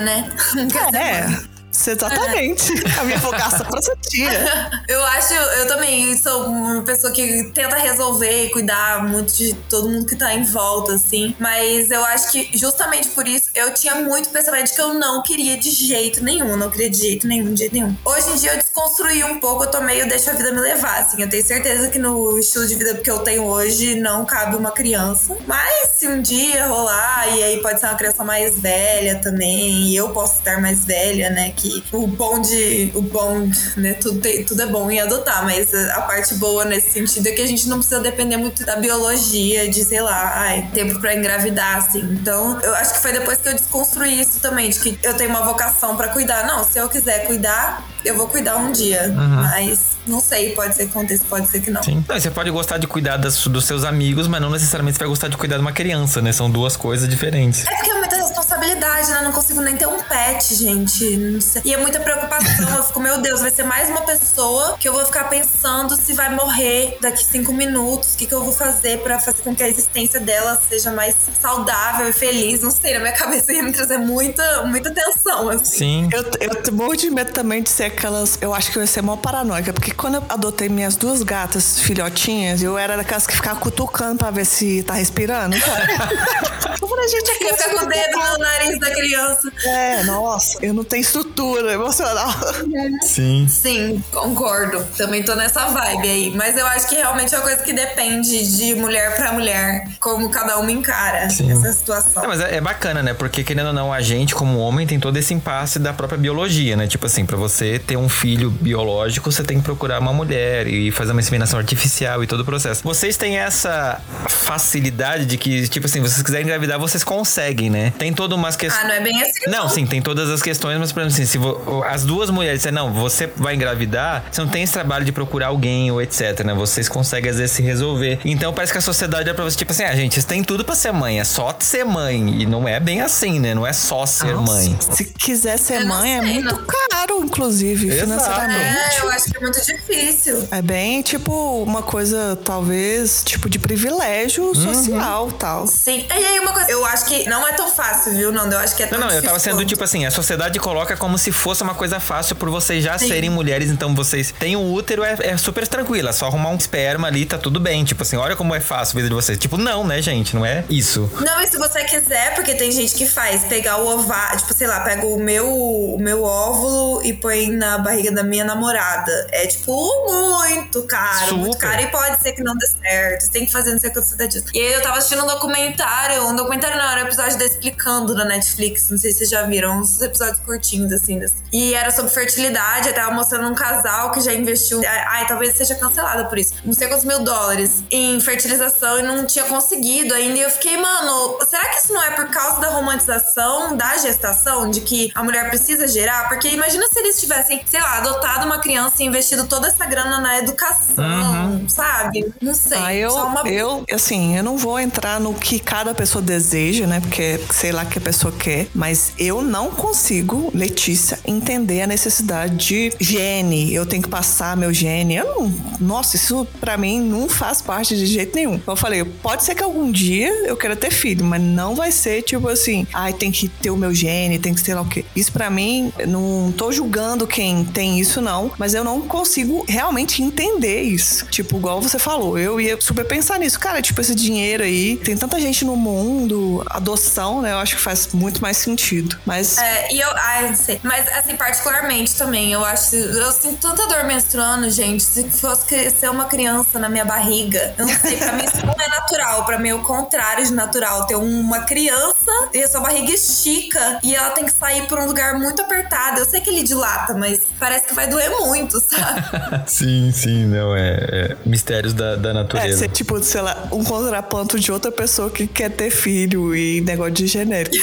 né? É. Exatamente. É. A minha vocação pra ser tia. <laughs> Eu acho, eu também sou uma pessoa que tenta resolver e cuidar muito de todo mundo que tá em volta, assim. Mas eu acho que justamente por isso eu tinha muito pensamento de que eu não queria de jeito nenhum. Não queria de jeito nenhum, de jeito nenhum. Hoje em dia eu desconstruí um pouco, eu tô meio deixo a vida me levar, assim. Eu tenho certeza que no estilo de vida que eu tenho hoje não cabe uma criança. Mas se um dia rolar, e aí pode ser uma criança mais velha também, e eu posso estar mais velha, né? Que que o bom de. O bom, né? Tudo, tem, tudo é bom em adotar, mas a parte boa nesse sentido é que a gente não precisa depender muito da biologia, de, sei lá, ai, tempo pra engravidar, assim. Então, eu acho que foi depois que eu desconstruí isso também, de que eu tenho uma vocação para cuidar. Não, se eu quiser cuidar, eu vou cuidar um dia. Uhum. Mas não sei, pode ser que aconteça, pode ser que não. Sim. Não, você pode gostar de cuidar das, dos seus amigos, mas não necessariamente você vai gostar de cuidar de uma criança, né? São duas coisas diferentes. É porque é muita responsabilidade, né? Não consigo nem ter um pet, gente. E é muita preocupação. eu fico, meu Deus, vai ser mais uma pessoa que eu vou ficar pensando se vai morrer daqui cinco minutos. O que, que eu vou fazer para fazer com que a existência dela seja mais saudável e feliz. Não sei, na minha cabeça ia me trazer muita, muita tensão, assim. Sim. Eu, eu morro de medo também de ser aquelas. Eu acho que eu ia ser mó paranoica, porque quando eu adotei minhas duas gatas filhotinhas, eu era daquelas que ficava cutucando pra ver se tá respirando, sabe? <laughs> eu falei, gente, aqui fica com o dedo da criança. É, nossa, eu não tenho estrutura emocional. Sim. Sim, concordo. Também tô nessa vibe aí. Mas eu acho que realmente é uma coisa que depende de mulher pra mulher, como cada uma encara Sim. essa situação. É, mas é, é, bacana, né? Porque querendo ou não, a gente, como homem, tem todo esse impasse da própria biologia, né? Tipo assim, pra você ter um filho biológico, você tem que procurar uma mulher e fazer uma inseminação artificial e todo o processo. Vocês têm essa facilidade de que, tipo assim, vocês quiserem engravidar, vocês conseguem, né? Tem todas umas questões. Ah, não é bem assim. Não, sim, tem todas as questões, mas, por exemplo, assim, se as duas mulheres disserem, não, você vai engravidar, você não tem esse trabalho de procurar alguém ou etc, né? Vocês conseguem, às vezes, se resolver. Então, parece que a sociedade é pra você, tipo assim, ah, gente, vocês têm tudo pra ser mãe, é só ser mãe. E não é bem assim, né? Não é só ser Nossa, mãe. Se quiser ser mãe, é sei, é muito não. caro, inclusive, Exato. financeiramente. É, eu acho que é muito difícil. É bem, tipo, uma coisa, talvez, tipo, de privilégio uhum. social tal. Sim. E aí, uma coisa, eu acho que não é tão fácil, viu, Nando? Eu acho que é tão Não, não, eu tava sendo, tipo assim, a sociedade coloca como se fosse uma coisa fácil por vocês já Sim. serem mulheres, então vocês têm um útero, é, é super tranquilo, é só arrumar um esperma ali, tá tudo bem. Tipo assim, olha como é fácil a vida de vocês. Tipo, não, né, gente? Não é isso. Não, e se você quiser, porque tem gente que faz, pegar o ovário, tipo, sei lá, pega o meu, o meu óvulo e põe na barriga da minha namorada. É, tipo, muito caro, super. muito caro. E pode ser que não dê certo. Você tem que fazer não sei quanto disso. E aí eu tava assistindo um documentário, um documentário não, era um episódio da Explicando na Netflix. Não sei se vocês já viram, uns episódios curtinhos, assim. E era sobre fertilidade, tava mostrando um casal que já investiu. Ai, talvez seja cancelada por isso. Não sei quantos mil dólares em fertilização e não tinha conseguido ainda. E eu fiquei, mano, será que isso não é por causa da romantização da gestação? De que a mulher precisa gerar? Porque imagina se eles tivessem, sei lá, adotado uma criança e investido toda essa grana na educação, uhum. sabe? Não sei. Ah, eu, uma... eu, assim, eu não vou entrar no que cada pessoa deseja, né? Porque sei lá que a pessoa quer, mas eu não consigo, Letícia, entender a necessidade de gene. Eu tenho que passar meu gene. Eu não, nossa, isso para mim não faz parte de jeito nenhum. Eu falei, pode ser que algum dia eu queira ter filho, mas não vai ser tipo assim, ai, tem que ter o meu gene, tem que ser lá o quê. Isso para mim, não tô julgando quem tem isso não, mas eu não consigo realmente entender isso. Tipo, igual você falou, eu ia super pensar nisso. Cara, tipo, esse dinheiro aí, tem tanta gente no mundo, adoção, né? Eu acho que faz muito mais sentido. Mas. É, e eu. Ai, não sei. Mas, assim, particularmente também, eu acho. Eu sinto tanta dor menstruando, gente. Se fosse crescer uma criança na minha barriga, eu não sei. Pra mim, isso não é natural. Pra mim, é o contrário de natural. Ter uma criança e a sua barriga estica e ela tem que sair por um lugar muito apertado. Eu sei que ele dilata, mas parece que vai doer muito, sabe? <laughs> sim, sim, não. É, é mistérios da, da natureza. É, ser, tipo, sei lá, um contraponto de outra pessoa que quer ter filho e negócio de genérico.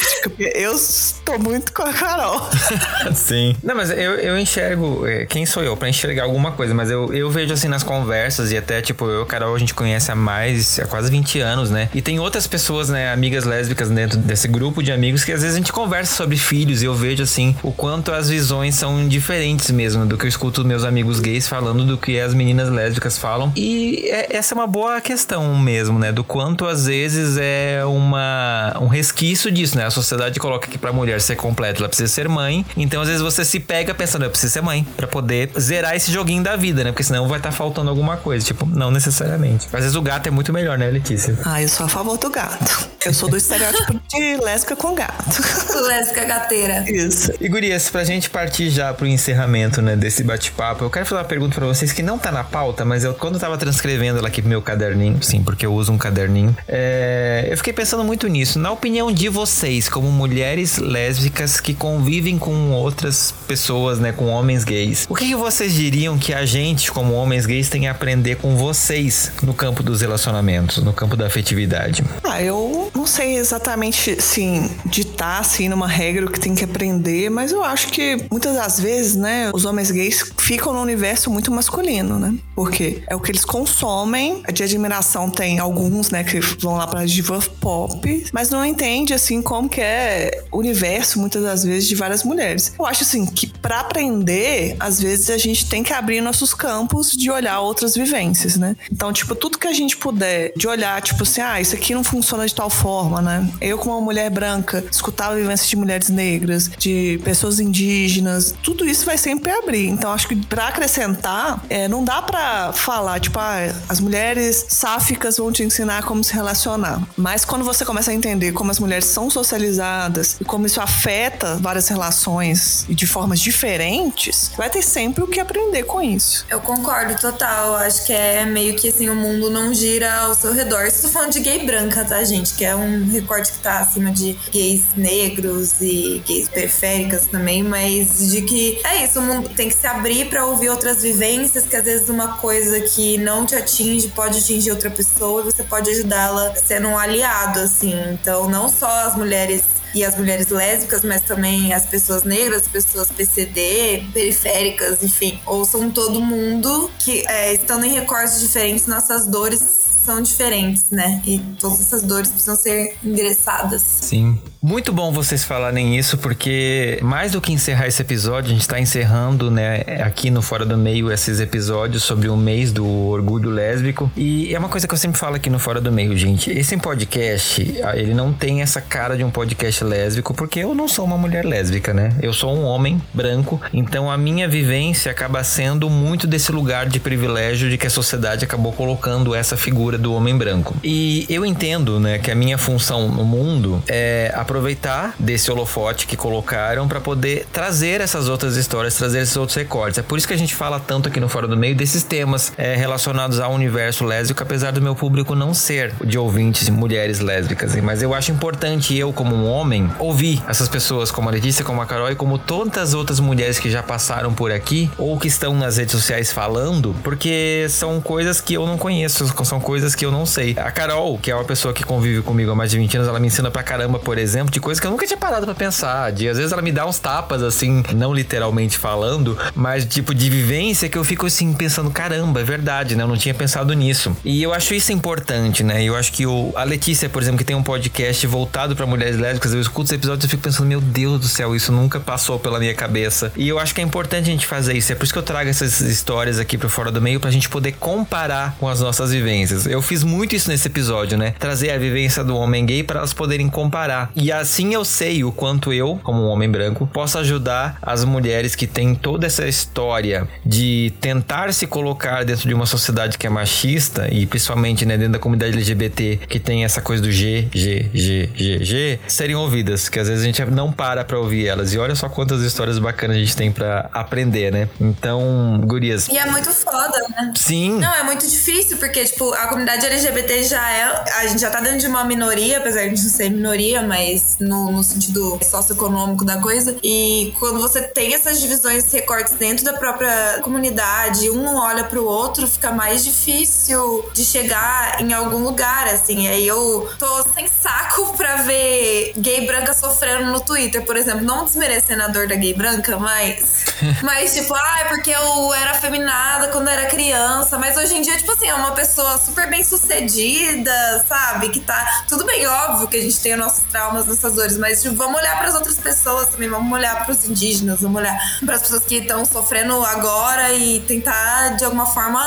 Eu estou muito com a Carol. <laughs> sim. Não, mas eu, eu enxergo. É, quem sou eu para enxergar alguma coisa? Mas eu, eu vejo assim nas conversas e até, tipo, eu, Carol, a gente conhece há mais, há quase 20 anos, né? E tem outras pessoas, né, amigas lésbicas dentro desse grupo de amigos que às vezes a gente conversa sobre filhos e eu vejo, assim, o quanto as visões são diferentes mesmo do que eu escuto meus amigos gays falando do que as meninas lésbicas falam. E é, essa é uma boa questão mesmo, né? Do quanto às vezes é uma, um resquício disso, né? A sociedade coloca que pra mulher ser completa ela precisa ser mãe. Então às vezes você se pega pensando, eu preciso ser mãe para poder zerar esse joguinho da vida, né? Porque senão vai estar tá faltando alguma coisa. Tipo, não necessariamente. Às vezes o gato é muito melhor, né, Letícia? Ah, eu sou a favor do gato. Eu sou do estereótipo <laughs> de lésbica com gato. lésbica gateira. Isso. E gurias, pra gente partir já pro encerramento, né, desse bate-papo, eu quero fazer uma pergunta pra vocês que não tá na pauta, mas eu quando eu tava transcrevendo ela aqui pro meu caderninho, sim, porque eu uso um caderninho, é, eu fiquei pensando muito nisso. Na opinião de vocês, como mulheres lésbicas que convivem com outras pessoas, né, com homens gays, o que, que vocês diriam que a gente, como homens gays, tem a aprender com vocês no campo dos relacionamentos, no campo da afetividade? Ah, eu não sei exatamente, assim, ditar, assim, numa regra o que tem que aprender, mas eu acho que muitas das vezes, né, os homens gays ficam no universo muito masculino, né? Porque é o que eles consomem. De admiração tem alguns, né, que vão lá pra diva pop, mas não entende, assim, como que é o universo, muitas das vezes, de várias mulheres. Eu acho, assim, que para aprender, às vezes a gente tem que abrir nossos campos de olhar outras vivências, né? Então, tipo, tudo que a gente puder de olhar, tipo assim, ah, isso aqui não funciona de tal forma, né? Eu, como uma mulher branca, escutar a vivência de mulheres negras, de pessoas indígenas, tudo isso vai sempre abrir. Então, acho que para acrescentar, é, não dá para falar, tipo, ah, as mulheres sáficas vão te ensinar como se relacionar. Mas quando você começa a entender como as mulheres são socializadas e como isso afeta várias relações e de formas diferentes, vai ter sempre o que aprender com isso. Eu concordo total. Acho que é meio que assim, o mundo não gira ao seu redor. Estou falando de gay branca, tá, gente? Que é um recorte que tá acima de gays negros e gays periféricas também, mas de que é isso, o mundo tem que se abrir para ouvir outras vivências, que às vezes uma coisa que não te atinge pode atingir outra pessoa e você pode ajudá-la sendo um aliado, assim. Então, não só as mulheres e as mulheres lésbicas, mas também as pessoas negras, as pessoas PCD, periféricas, enfim, ouçam todo mundo que, é, estando em recortes diferentes, nossas dores são diferentes, né? E todas essas dores precisam ser endereçadas. Sim. Muito bom vocês falarem isso, porque mais do que encerrar esse episódio, a gente está encerrando, né, aqui no Fora do Meio, esses episódios sobre o mês do orgulho lésbico. E é uma coisa que eu sempre falo aqui no Fora do Meio, gente. Esse podcast, ele não tem essa cara de um podcast lésbico, porque eu não sou uma mulher lésbica, né? Eu sou um homem branco, então a minha vivência acaba sendo muito desse lugar de privilégio de que a sociedade acabou colocando essa figura do homem branco. E eu entendo, né, que a minha função no mundo é aproveitar desse holofote que colocaram para poder trazer essas outras histórias, trazer esses outros recortes. É por isso que a gente fala tanto aqui no Fora do Meio desses temas é, relacionados ao universo lésbico, apesar do meu público não ser de ouvintes mulheres lésbicas. Mas eu acho importante eu, como um homem, ouvir essas pessoas como a Letícia, como a Carol e como tantas outras mulheres que já passaram por aqui ou que estão nas redes sociais falando, porque são coisas que eu não conheço, são coisas que eu não sei. A Carol, que é uma pessoa que convive comigo há mais de 20 anos, ela me ensina pra caramba, por exemplo, de coisas que eu nunca tinha parado para pensar. De, às vezes ela me dá uns tapas, assim, não literalmente falando, mas tipo de vivência que eu fico assim pensando, caramba, é verdade, né? Eu não tinha pensado nisso. E eu acho isso importante, né? Eu acho que o, a Letícia, por exemplo, que tem um podcast voltado para mulheres lésbicas, eu escuto os episódios e fico pensando, meu Deus do céu, isso nunca passou pela minha cabeça. E eu acho que é importante a gente fazer isso. É por isso que eu trago essas histórias aqui para fora do meio pra gente poder comparar com as nossas vivências. Eu fiz muito isso nesse episódio, né? Trazer a vivência do homem gay para elas poderem comparar. E assim eu sei o quanto eu, como um homem branco, posso ajudar as mulheres que têm toda essa história de tentar se colocar dentro de uma sociedade que é machista e principalmente né, dentro da comunidade LGBT que tem essa coisa do G, G, G, G, G, serem ouvidas, que às vezes a gente não para pra ouvir elas. E olha só quantas histórias bacanas a gente tem para aprender, né? Então, gurias. E é muito foda, né? Sim. Não, é muito difícil, porque, tipo, a comunidade LGBT já é. A gente já tá dentro de uma minoria, apesar de não ser minoria, mas no, no sentido socioeconômico da coisa. E quando você tem essas divisões, recortes dentro da própria comunidade, um olha pro outro, fica mais difícil de chegar em algum lugar, assim. Aí eu tô sem saco <laughs> pra ver gay branca sofrendo no Twitter, por exemplo. Não desmerecendo a dor da gay branca, mas. <laughs> mas, tipo, ah, é porque eu era afeminada quando era criança. Mas hoje em dia, tipo assim, é uma pessoa super bem sucedida, sabe? Que tá. Tudo bem, óbvio que a gente tem os nossos traumas, nossas dores, mas tipo, vamos olhar para as outras pessoas também, vamos olhar para os indígenas, vamos olhar para as pessoas que estão sofrendo agora e tentar de alguma forma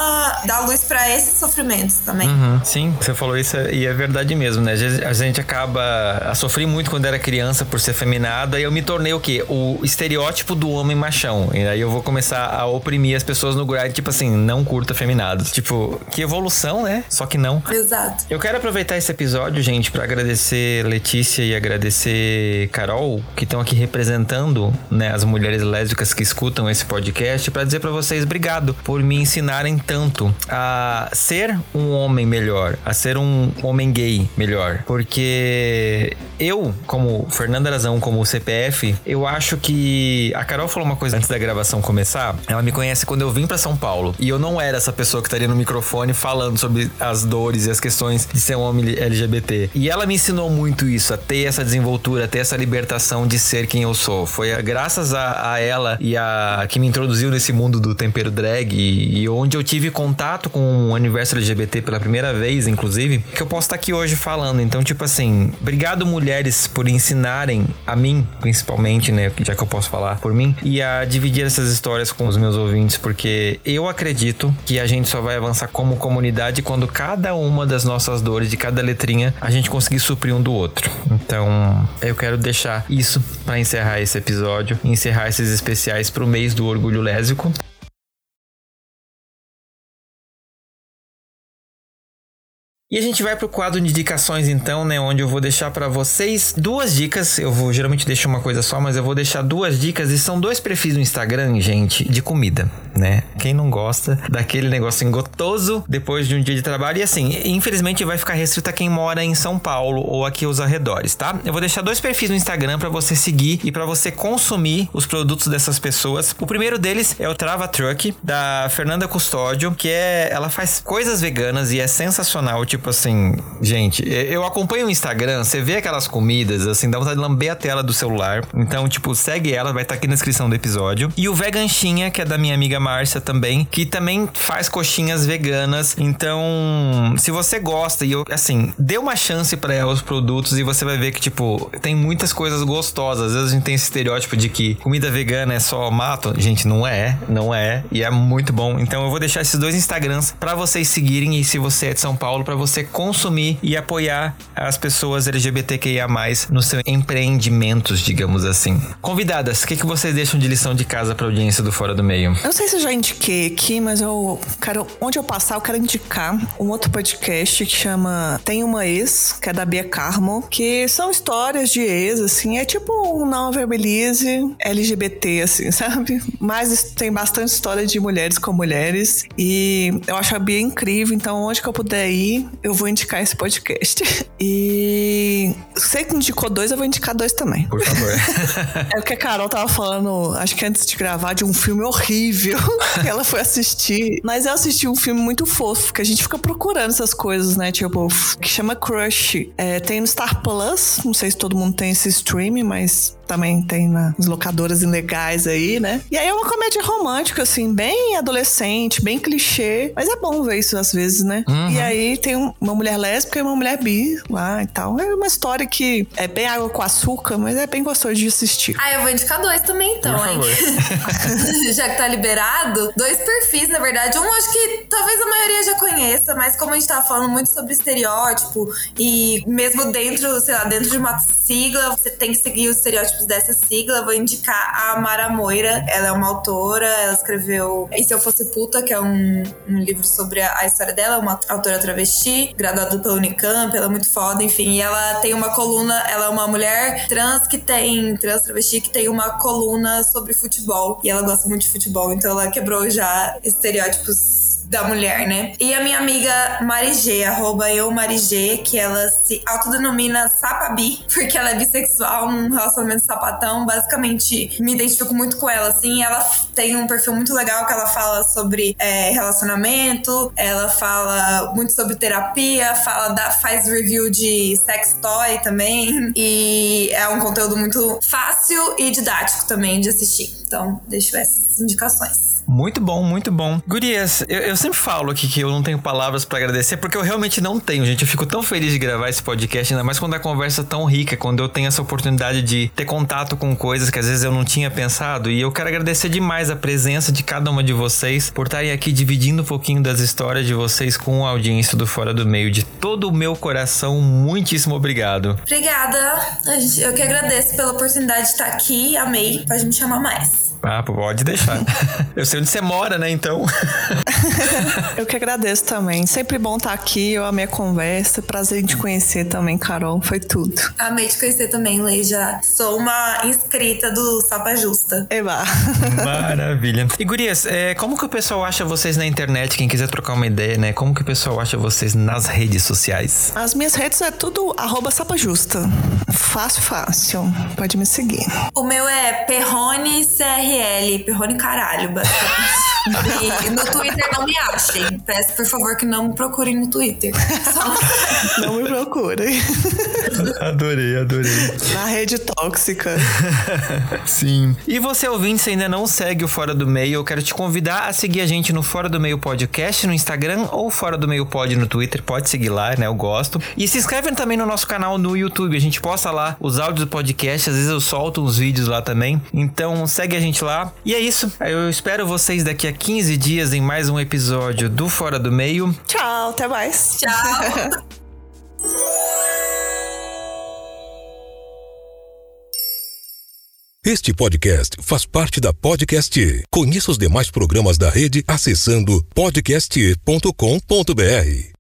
dar luz para esses sofrimentos também. Uhum, sim, você falou isso e é verdade mesmo, né? A gente acaba a sofrer muito quando era criança por ser feminada e eu me tornei o quê? O estereótipo do homem machão. E aí eu vou começar a oprimir as pessoas no grind, tipo assim, não curta feminados. Tipo, que evolução, né? Só que não. Exato. Eu quero aproveitar esse episódio, gente, para agradecer Letícia e a agradecer Carol, que estão aqui representando né, as mulheres lésbicas que escutam esse podcast, para dizer para vocês obrigado por me ensinarem tanto a ser um homem melhor, a ser um homem gay melhor. Porque eu, como Fernanda Razão, como CPF, eu acho que. A Carol falou uma coisa antes da gravação começar. Ela me conhece quando eu vim para São Paulo. E eu não era essa pessoa que estaria no microfone falando sobre as dores e as questões de ser um homem LGBT. E ela me ensinou muito isso, a ter essa desenvoltura, a ter essa libertação de ser quem eu sou. Foi graças a, a ela e a que me introduziu nesse mundo do tempero drag e, e onde eu tive contato com o universo LGBT pela primeira vez, inclusive, que eu posso estar aqui hoje falando. Então, tipo assim, obrigado mulheres por ensinarem a mim, principalmente, né, já que eu posso falar por mim, e a dividir essas histórias com os meus ouvintes, porque eu acredito que a gente só vai avançar como comunidade quando cada uma das nossas dores, de cada letrinha, a gente conseguir suprir um do outro. Então, eu quero deixar isso para encerrar esse episódio, encerrar esses especiais pro mês do orgulho lésbico. E a gente vai pro quadro de indicações então, né, onde eu vou deixar para vocês duas dicas. Eu vou geralmente deixo uma coisa só, mas eu vou deixar duas dicas e são dois perfis no Instagram, gente, de comida, né? Quem não gosta daquele negócio engotoso depois de um dia de trabalho e assim, infelizmente vai ficar restrito a quem mora em São Paulo ou aqui os arredores, tá? Eu vou deixar dois perfis no Instagram para você seguir e para você consumir os produtos dessas pessoas. O primeiro deles é o Trava Truck da Fernanda Custódio, que é ela faz coisas veganas e é sensacional, tipo tipo assim, gente, eu acompanho o Instagram, você vê aquelas comidas, assim, dá vontade de lamber a tela do celular. Então, tipo, segue ela, vai estar tá aqui na descrição do episódio. E o Veganchinha, que é da minha amiga Márcia também, que também faz coxinhas veganas. Então, se você gosta e eu, assim, dê uma chance para os produtos e você vai ver que, tipo, tem muitas coisas gostosas. Às vezes a gente tem esse estereótipo de que comida vegana é só mato. Gente, não é, não é. E é muito bom. Então, eu vou deixar esses dois Instagrams para vocês seguirem. E se você é de São Paulo, para você você consumir e apoiar as pessoas LGBTQIA+, nos seus empreendimentos, digamos assim. Convidadas, o que, que vocês deixam de lição de casa pra audiência do Fora do Meio? Eu não sei se eu já indiquei aqui, mas eu quero, onde eu passar, eu quero indicar um outro podcast que chama Tem Uma Ex, que é da Bia Carmo, que são histórias de ex, assim, é tipo um Nova Belize LGBT, assim, <laughs> sabe? Mas tem bastante história de mulheres com mulheres e eu acho a Bia incrível, então onde que eu puder ir, eu vou indicar esse podcast. <laughs> E você que indicou dois, eu vou indicar dois também. Por favor. <laughs> é o que a Carol tava falando, acho que antes de gravar, de um filme horrível <laughs> que ela foi assistir. Mas eu assisti um filme muito fofo, que a gente fica procurando essas coisas, né? Tipo, que chama Crush. É, tem no Star Plus, não sei se todo mundo tem esse stream, mas também tem nas locadoras ilegais aí, né? E aí é uma comédia romântica, assim, bem adolescente, bem clichê, mas é bom ver isso às vezes, né? Uhum. E aí tem uma mulher lésbica e uma mulher bi lá e tal. É uma história que é bem água com açúcar, mas é bem gostoso de assistir. Ah, eu vou indicar dois também então, hein? <laughs> já que tá liberado, dois perfis, na verdade. Um acho que talvez a maioria já conheça, mas como a gente tava falando muito sobre estereótipo e mesmo dentro, sei lá, dentro de uma sigla, você tem que seguir os dessa sigla, vou indicar a Mara Moira. Ela é uma autora, ela escreveu E Se Eu Fosse Puta, que é um, um livro sobre a, a, história dela, uma autora travesti, graduada pela Unicamp, ela é muito foda, enfim. E ela tem uma coluna, ela é uma mulher trans que tem, trans travesti, que tem uma coluna sobre futebol. E ela gosta muito de futebol, então ela quebrou já estereótipos da mulher, né? E a minha amiga Marigê, arroba eu Marigê, que ela se autodenomina Sapabi, <laughs> porque ela é bissexual, um relacionamento sapatão. Basicamente, me identifico muito com ela, assim. Ela tem um perfil muito legal que ela fala sobre é, relacionamento, ela fala muito sobre terapia, fala da, faz review de sex toy também. <laughs> E é um conteúdo muito fácil e didático também de assistir. Então, deixo essas indicações. Muito bom, muito bom. Gurias, eu, eu sempre falo aqui que eu não tenho palavras para agradecer, porque eu realmente não tenho, gente. Eu fico tão feliz de gravar esse podcast, ainda mais quando a conversa é tão rica, quando eu tenho essa oportunidade de ter contato com coisas que às vezes eu não tinha pensado. E eu quero agradecer demais a presença de cada uma de vocês por estarem aqui dividindo um pouquinho das histórias de vocês com a audiência do Fora do Meio. De todo o meu coração, muitíssimo obrigado. Obrigada. Eu que agradeço pela oportunidade de estar aqui. Amei. Pode me chamar mais. Ah, pode deixar. <laughs> Eu sei onde você mora, né? Então. eu que agradeço também. Sempre bom estar aqui. Eu amei a conversa. Prazer em te conhecer também, Carol. Foi tudo. Amei te conhecer também, Leija. Sou uma inscrita do Sapa Justa. Eba. Maravilha. E Gurias, é, como que o pessoal acha vocês na internet? Quem quiser trocar uma ideia, né? Como que o pessoal acha vocês nas redes sociais? As minhas redes é tudo arroba sapajusta. Fácil, fácil. Pode me seguir. O meu é Perrone CRL, Perrone Caralho, basicamente. e no Twitter não me achem. Peço, por favor, que não me procurem no Twitter. Só... Não me procurem. Adorei, adorei. Na rede tóxica. Sim. E você, ouvinte, se ainda não segue o Fora do Meio, eu quero te convidar a seguir a gente no Fora do Meio Podcast no Instagram ou Fora do Meio Pod no Twitter. Pode seguir lá, né? Eu gosto. E se inscreve também no nosso canal no YouTube. A gente posta lá os áudios do podcast. Às vezes eu solto uns vídeos lá também. Então segue a gente lá. E é isso. Eu espero vocês daqui a 15 dias em mais um episódio do Fora do Meio. Tchau, até mais. Tchau. Este podcast faz parte da Podcast. Conheça os demais programas da rede acessando podcast.com.br.